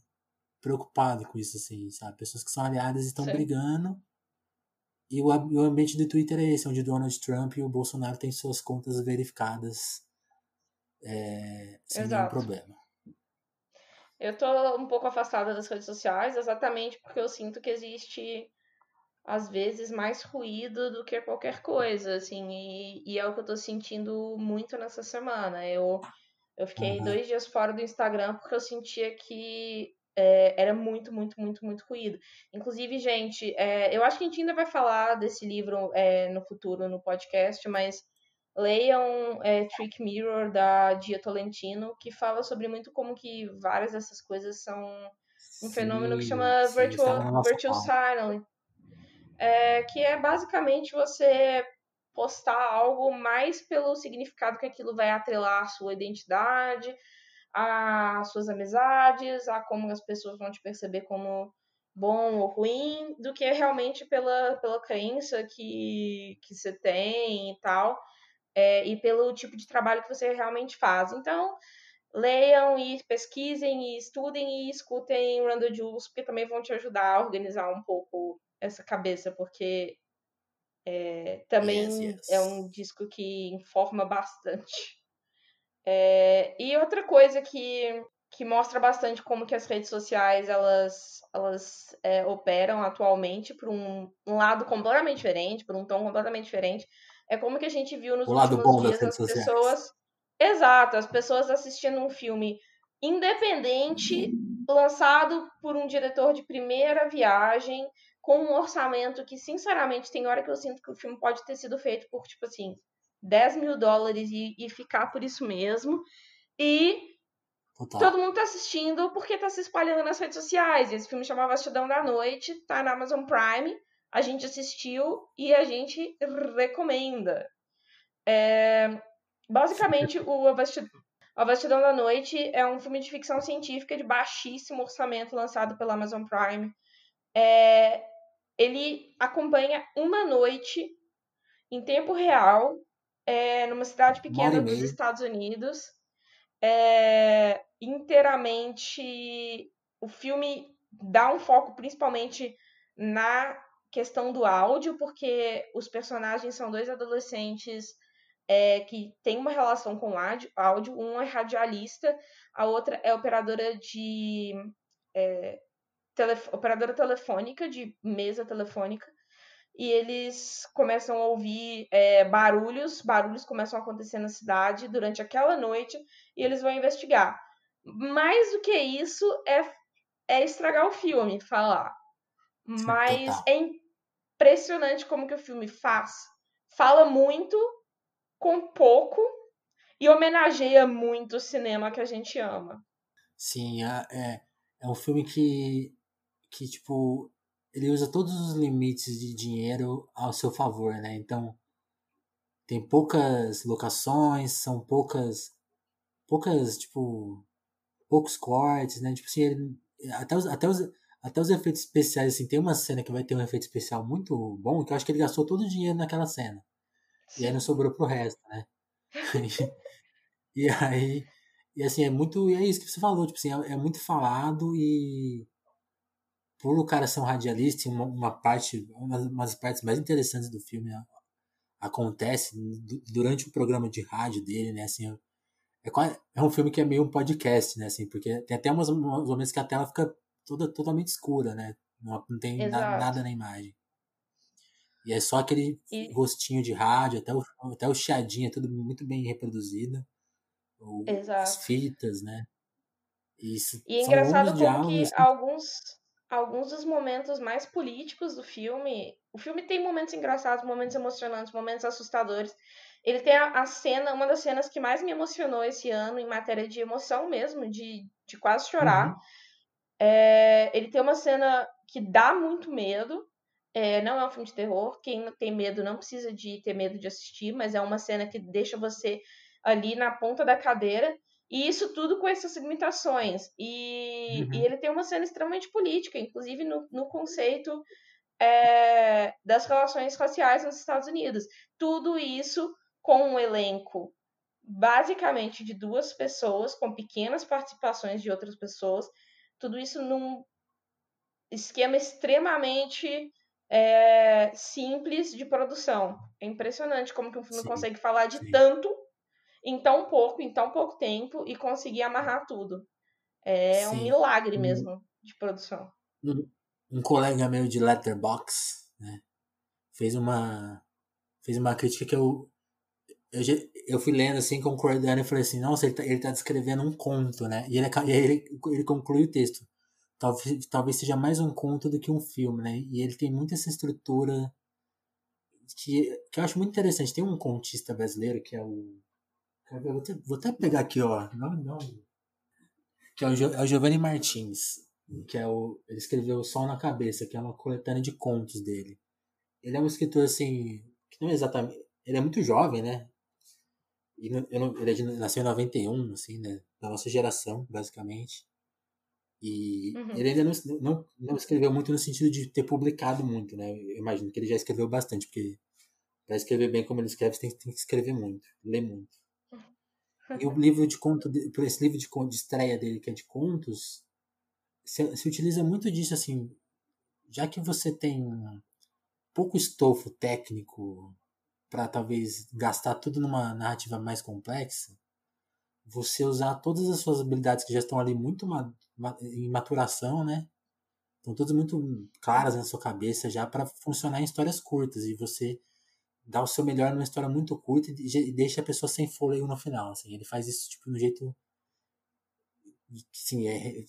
preocupado com isso, assim, sabe? Pessoas que são aliadas estão Sim. brigando e o, o ambiente do Twitter é esse, onde Donald Trump e o Bolsonaro têm suas contas verificadas é, sem Exato. nenhum problema. Eu tô um pouco afastada das redes sociais exatamente porque eu sinto que existe às vezes mais ruído do que qualquer coisa, assim, e, e é o que eu tô sentindo muito nessa semana. Eu, eu fiquei uhum. dois dias fora do Instagram porque eu sentia que é, era muito, muito, muito, muito ruído. Inclusive, gente, é, eu acho que a gente ainda vai falar desse livro é, no futuro no podcast, mas leiam é, Trick Mirror da Dia Tolentino, que fala sobre muito como que várias dessas coisas são um sim, fenômeno que chama sim, virtual, virtual signaling, é, que é basicamente você postar algo mais pelo significado que aquilo vai atrelar à sua identidade, às suas amizades, a como as pessoas vão te perceber como bom ou ruim, do que realmente pela, pela crença que, que você tem e tal, é, e pelo tipo de trabalho que você realmente faz. Então, leiam e pesquisem e estudem e escutem Randall Jules, porque também vão te ajudar a organizar um pouco essa cabeça, porque é, também yes, yes. é um disco que informa bastante. É, e outra coisa que, que mostra bastante como que as redes sociais elas, elas é, operam atualmente por um, um, lado completamente diferente, por um tom completamente diferente, é como que a gente viu nos o últimos dias as pessoas... Sociais. Exato, as pessoas assistindo um filme independente, lançado por um diretor de primeira viagem, com um orçamento que, sinceramente, tem hora que eu sinto que o filme pode ter sido feito por, tipo assim, 10 mil dólares e, e ficar por isso mesmo. E Total. todo mundo tá assistindo porque tá se espalhando nas redes sociais. Esse filme chamava Bastidão da Noite, tá na Amazon Prime. A gente assistiu e a gente recomenda. É, basicamente, o A Vastidão da Noite é um filme de ficção científica de baixíssimo orçamento lançado pela Amazon Prime. É, ele acompanha uma noite em tempo real é, numa cidade pequena dos Estados Unidos. É, inteiramente. O filme dá um foco principalmente na questão do áudio, porque os personagens são dois adolescentes é, que têm uma relação com áudio. Um é radialista, a outra é operadora de. É, operadora telefônica, de mesa telefônica e eles começam a ouvir é, barulhos, barulhos começam a acontecer na cidade durante aquela noite e eles vão investigar. Mais do que isso é, é estragar o filme, falar. Mas Total. é impressionante como que o filme faz. Fala muito com pouco e homenageia muito o cinema que a gente ama. Sim, é, é, é um filme que, que tipo, ele usa todos os limites de dinheiro ao seu favor, né? Então tem poucas locações, são poucas poucas tipo poucos cortes, né? Tipo assim, ele, até os até os até os efeitos especiais assim, tem uma cena que vai ter um efeito especial muito bom, que eu acho que ele gastou todo o dinheiro naquela cena. E aí não sobrou pro resto, né? e aí e assim, é muito. É isso que você falou, tipo assim, é, é muito falado e por o cara ser um radialista, uma, uma parte, uma, uma das partes mais interessantes do filme acontece durante o programa de rádio dele, né? Assim, é, é um filme que é meio um podcast, né? Assim, porque tem até umas, umas momentos que a tela fica toda totalmente escura, né? Não, não tem na, nada na imagem. E é só aquele e... rostinho de rádio, até o, até o chiadinho, é tudo muito bem reproduzido. O, as fitas, né? Isso, e é engraçado como que alguns alguns dos momentos mais políticos do filme. O filme tem momentos engraçados, momentos emocionantes, momentos assustadores. Ele tem a, a, cena, uma das cenas que mais me emocionou esse ano, em matéria de emoção mesmo, de, de quase chorar. Uhum. É, ele tem uma cena que dá muito medo. É, não é um filme de terror. Quem tem medo não precisa de ter medo de assistir, mas é uma cena que deixa você ali na ponta da cadeira. E isso tudo com essas limitações. E, uhum. e ele tem uma cena extremamente política, inclusive no, no conceito é, das relações raciais nos Estados Unidos. Tudo isso com um elenco basicamente de duas pessoas, com pequenas participações de outras pessoas. Tudo isso num esquema extremamente é, simples de produção. É impressionante como que um filme sim, consegue falar de sim. tanto em tão pouco, em tão pouco tempo e conseguir amarrar tudo. É sim. um milagre mesmo de produção. Um, um colega meu de Letterbox né, fez uma fez uma crítica que eu eu, eu fui lendo assim, concordando e falei assim, nossa, ele tá, ele tá descrevendo um conto, né? E ele, ele, ele conclui o texto talvez, talvez seja mais um conto do que um filme, né? E ele tem muita essa estrutura que, que eu acho muito interessante. Tem um contista brasileiro que é o. Vou até, vou até pegar aqui, ó. Não, não. Que é o, é o Giovanni Martins. Que é o. Ele escreveu Sol na Cabeça, que é uma coletânea de contos dele. Ele é um escritor assim. Que não é exatamente. Ele é muito jovem, né? E ele é nasceu em 91, assim, né? Da nossa geração, basicamente. E uhum. ele ainda não, não, não escreveu muito no sentido de ter publicado muito, né? Eu imagino que ele já escreveu bastante, porque para escrever bem como ele escreve, você tem, tem que escrever muito, ler muito. E o livro de conto, esse livro de, de estreia dele, que é de contos, se, se utiliza muito disso, assim, já que você tem pouco estofo técnico para talvez gastar tudo numa narrativa mais complexa, você usar todas as suas habilidades que já estão ali muito em maturação, né? Estão todas muito claras na sua cabeça já para funcionar em histórias curtas e você dá o seu melhor numa história muito curta e deixa a pessoa sem fôlego no final, assim. Ele faz isso tipo no jeito sim, é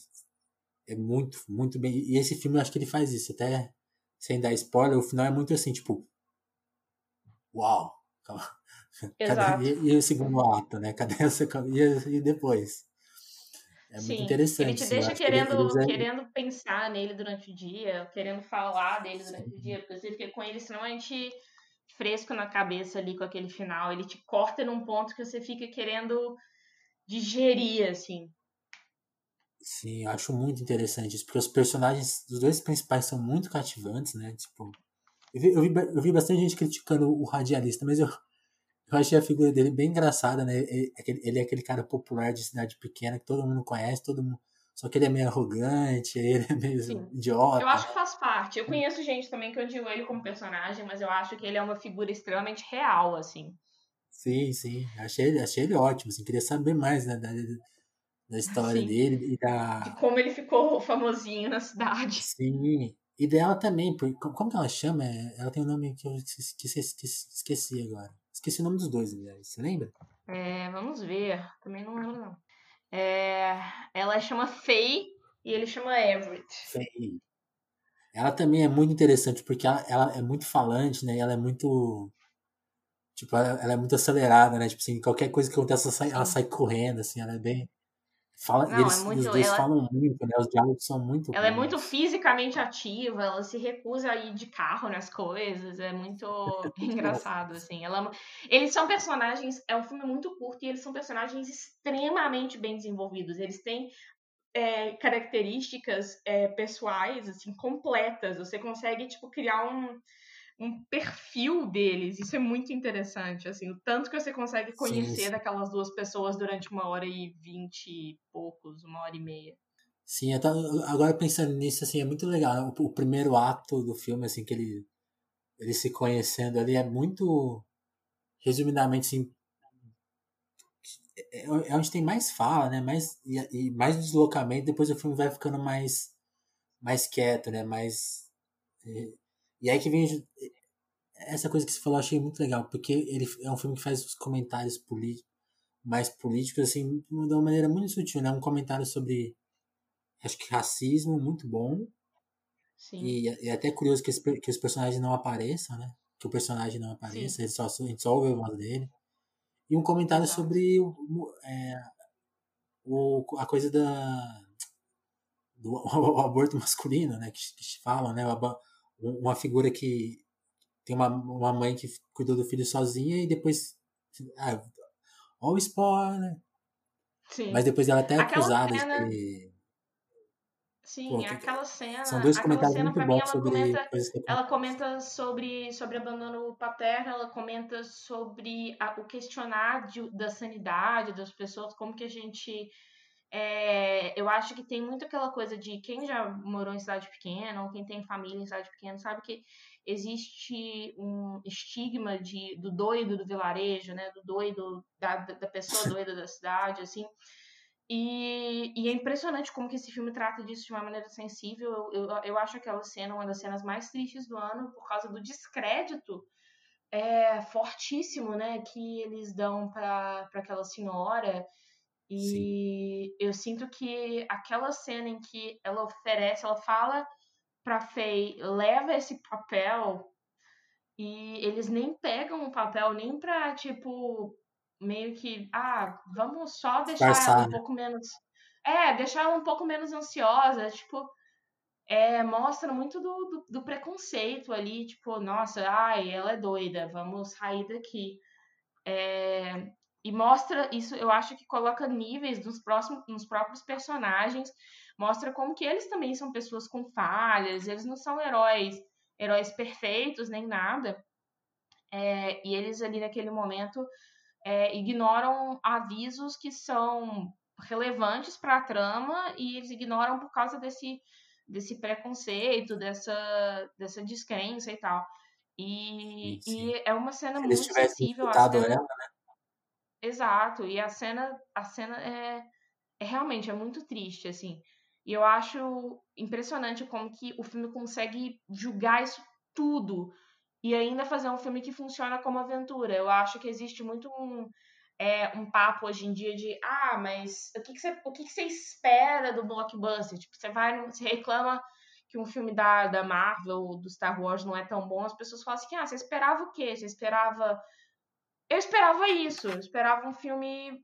é muito, muito bem. E esse filme eu acho que ele faz isso, até sem dar spoiler, o final é muito assim, tipo uau. Cadê, e, e, o segundo ato, né? Cadê essa e, e depois? É Sim, muito interessante. Ele te deixa querendo, que ele, querendo pensar nele durante o dia, querendo falar dele durante Sim. o dia, porque você fica com ele extremamente fresco na cabeça ali com aquele final. Ele te corta num ponto que você fica querendo digerir, assim. Sim, eu acho muito interessante isso, porque os personagens dos dois principais são muito cativantes, né? Tipo, eu vi, eu vi, eu vi bastante gente criticando o radialista, mas eu, eu achei a figura dele bem engraçada, né? Ele, ele é aquele cara popular de cidade pequena que todo mundo conhece, todo mundo. Só que ele é meio arrogante, ele é meio Sim. idiota. Eu acho que faz parte. Eu conheço gente também que digo ele como personagem, mas eu acho que ele é uma figura extremamente real, assim. Sim, sim. Achei ele, achei ele ótimo. Assim, queria saber mais né, da, da história sim. dele e da. De como ele ficou famosinho na cidade. Sim. E dela também, porque, como que ela chama? Ela tem um nome que eu esqueci, esqueci agora. Esqueci o nome dos dois, aliás. Você lembra? É, vamos ver. Também não lembro, não. É, ela chama Faye e ele chama Everett. Faye. Ela também é muito interessante, porque ela, ela é muito falante, né? E ela é muito. Tipo, ela, ela, é muito acelerada, né? Tipo assim, qualquer coisa que acontece, ela sai, ela sai correndo, assim, ela é bem. Fala, não, eles, é muito, os dois ela, falam muito, né? Os diálogos são muito. Ela bons. é muito fisicamente ativa, ela se recusa a ir de carro nas coisas, é muito engraçado, assim. Ela, eles são personagens, é um filme muito curto e eles são personagens extremamente bem desenvolvidos. Eles têm é, características é, pessoais, assim, completas. Você consegue, tipo, criar um um perfil deles. Isso é muito interessante, assim, o tanto que você consegue conhecer sim, daquelas duas pessoas durante uma hora e vinte e poucos, uma hora e meia. Sim, agora pensando nisso, assim, é muito legal. O, o, primeiro ato do filme, assim, que ele, ele se conhecendo ali é muito, resumidamente, assim, é, é onde tem mais fala, né? Mais, e, e mais deslocamento. Depois o filme vai ficando mais, mais quieto, né? Mais é, e aí que vem essa coisa que você falou, eu achei muito legal, porque ele é um filme que faz os comentários mais políticos, assim, de uma maneira muito sutil, né? Um comentário sobre, acho que racismo, muito bom. Sim. E, é até curioso que, esse, que os personagens não apareçam, né? Que o personagem não apareça, ele só, a gente só ouve a voz dele. E um comentário Exato. sobre o, é, o, a coisa da do o aborto masculino, né? Que, que falam, né? Uma figura que tem uma, uma mãe que cuidou do filho sozinha e depois. Ah, olha o spoiler. Sim. Mas depois ela até é acusada cena... de Sim, Pô, aquela cena. São dois comentários cena, muito bons sobre comenta, Ela comenta sobre, sobre abandono paterno, ela comenta sobre a, o questionar de, da sanidade das pessoas, como que a gente. É, eu acho que tem muito aquela coisa de quem já morou em cidade pequena, ou quem tem família em cidade pequena, sabe que existe um estigma de, do doido do vilarejo, né? Do doido, da, da pessoa doida da cidade, assim. E, e, é impressionante como que esse filme trata disso de uma maneira sensível. Eu, eu, eu acho aquela cena uma das cenas mais tristes do ano por causa do descrédito é, fortíssimo, né, que eles dão para aquela senhora. E Sim. eu sinto que aquela cena em que ela oferece, ela fala para Faye, leva esse papel e eles nem pegam o papel nem pra, tipo, meio que, ah, vamos só deixar ela um né? pouco menos. É, deixar ela um pouco menos ansiosa, tipo, é, mostra muito do, do, do, preconceito ali, tipo, nossa, ai, ela é doida, vamos sair daqui. É, e mostra isso, eu acho que coloca níveis nos, próximos, nos próprios personagens, mostra como que eles também são pessoas com falhas, eles não são heróis, heróis perfeitos nem nada. É, e eles ali naquele momento é, ignoram avisos que são relevantes para a trama e eles ignoram por causa desse, desse preconceito, dessa, dessa descrença e tal. E, sim, sim. e é uma cena Se muito sensível. Cena... ela, né? Exato, e a cena, a cena é, é realmente é muito triste, assim. E eu acho impressionante como que o filme consegue julgar isso tudo e ainda fazer um filme que funciona como aventura. Eu acho que existe muito um, é, um papo hoje em dia de ah, mas o que, que, você, o que, que você espera do blockbuster? Tipo, você vai, você reclama que um filme da, da Marvel, do Star Wars, não é tão bom, as pessoas falam assim, ah, você esperava o quê? Você esperava. Eu esperava isso, eu esperava um filme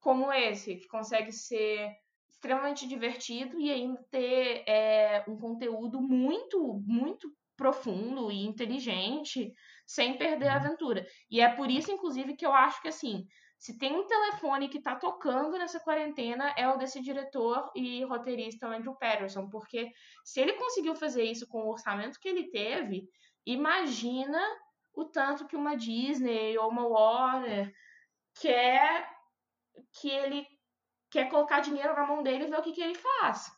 como esse, que consegue ser extremamente divertido e ainda ter é, um conteúdo muito, muito profundo e inteligente, sem perder a uhum. aventura. E é por isso, inclusive, que eu acho que assim, se tem um telefone que tá tocando nessa quarentena, é o desse diretor e roteirista Andrew Patterson, porque se ele conseguiu fazer isso com o orçamento que ele teve, imagina o tanto que uma Disney ou uma Warner quer que ele quer colocar dinheiro na mão dele e ver o que, que ele faz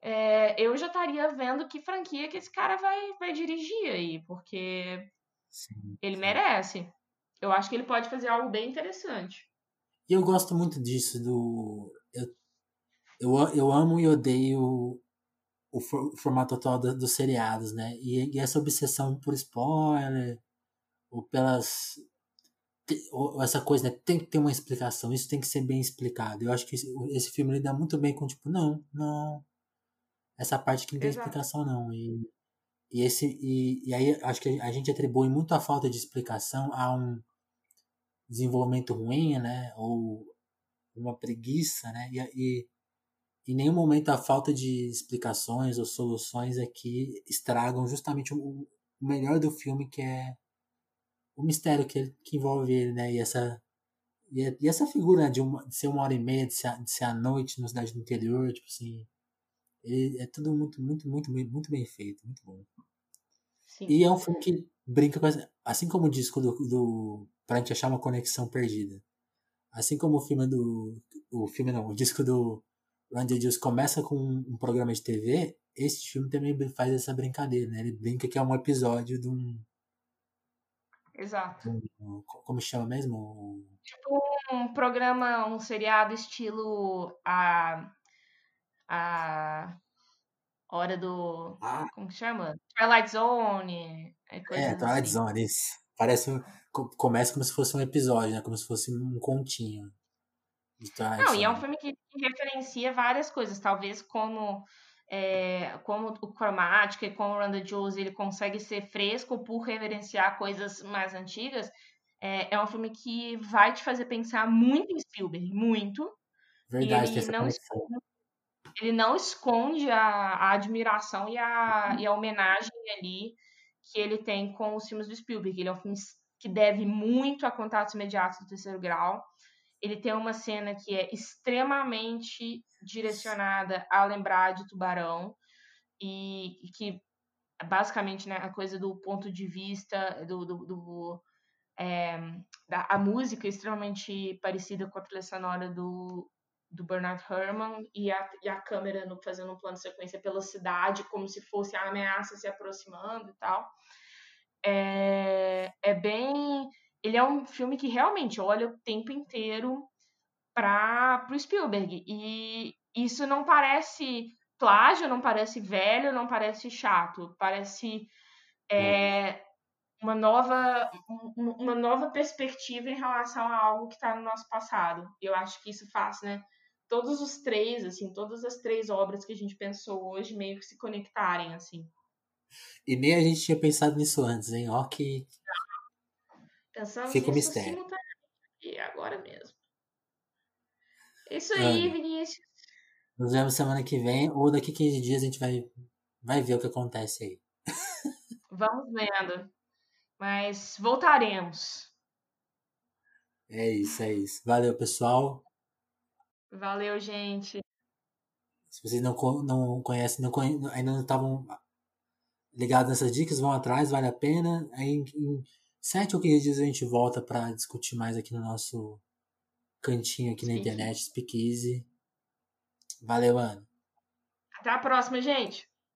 é, eu já estaria vendo que franquia que esse cara vai, vai dirigir aí, porque sim, ele sim. merece. Eu acho que ele pode fazer algo bem interessante. E eu gosto muito disso, do. Eu, eu, eu amo e odeio o, for, o formato atual do, dos seriados, né? E, e, essa obsessão por spoiler, ou pelas. Ou essa coisa, né? Tem que ter uma explicação, isso tem que ser bem explicado. Eu acho que esse, filme lida muito bem com, tipo, não, não, essa parte que não tem Exato. explicação não. E, e, esse, e, e aí acho que a gente atribui muito a falta de explicação a um desenvolvimento ruim, né? Ou uma preguiça, né? E, e em nenhum momento a falta de explicações ou soluções aqui estragam justamente o, o melhor do filme, que é o mistério que, ele, que envolve ele, né? E essa, e, e essa figura né, de, uma, de ser uma hora e meia, de ser, de ser à noite na cidade do interior, tipo assim, é tudo muito, muito, muito, muito bem feito, muito bom. Sim. E é um filme que brinca com essa, assim como o disco do, do pra gente achar uma conexão perdida. Assim como o filme do o filme não, o disco do Randy Juice começa com um, programa de TV, esse filme também faz essa brincadeira, né? Ele brinca que é um episódio de um Exato. Um, como chama mesmo? Tipo um programa, um seriado estilo a a hora do. Ah. Como que chama? Twilight Zone. É, é Twilight assim. Zone, isso. Parece. Começa como se fosse um episódio, né? Como se fosse um continho. Não, e é um filme que referencia várias coisas, talvez como. É, como o Chromatica e como o Randa Jules ele consegue ser fresco por reverenciar coisas mais antigas, é, é um filme que vai te fazer pensar muito em Spielberg, muito. Verdade, ele não, ele não esconde a, a admiração e a, e a homenagem ali que ele tem com os filmes do Spielberg. Ele é um filme que deve muito a contatos imediatos do terceiro grau. Ele tem uma cena que é extremamente direcionada a lembrar de Tubarão e, que basicamente né, a coisa do ponto de vista do, do, do é, da, a música é extremamente parecida com a trilha sonora do, do Bernard Herrmann e a, e a câmera no, fazendo um plano de sequência pela cidade como se fosse a ameaça se aproximando e tal. É, é bem ele é um filme que realmente olha o tempo inteiro para o Spielberg e isso não parece plágio, não parece velho, não parece chato, parece é, uma nova uma nova perspectiva em relação a algo que está no nosso passado. Eu acho que isso faz, né? Todos os três, assim, todas as três obras que a gente pensou hoje meio que se conectarem, assim. E nem a gente tinha pensado nisso antes, hein? Ó que Pensamos fica mistério. E agora mesmo. Isso aí, Vinícius. nos vemos semana que vem ou daqui 15 dias a gente vai, vai ver o que acontece aí. Vamos vendo. Mas voltaremos. É isso, é isso. Valeu, pessoal. Valeu, gente. Se vocês não, não conhecem, não conhe... ainda não estavam ligados nessas dicas, vão atrás, vale a pena. Aí em, 7 ou 15 dias a gente volta para discutir mais aqui no nosso cantinho aqui na Sim. internet, Speakeasy. Valeu, Ana. Até a próxima, gente.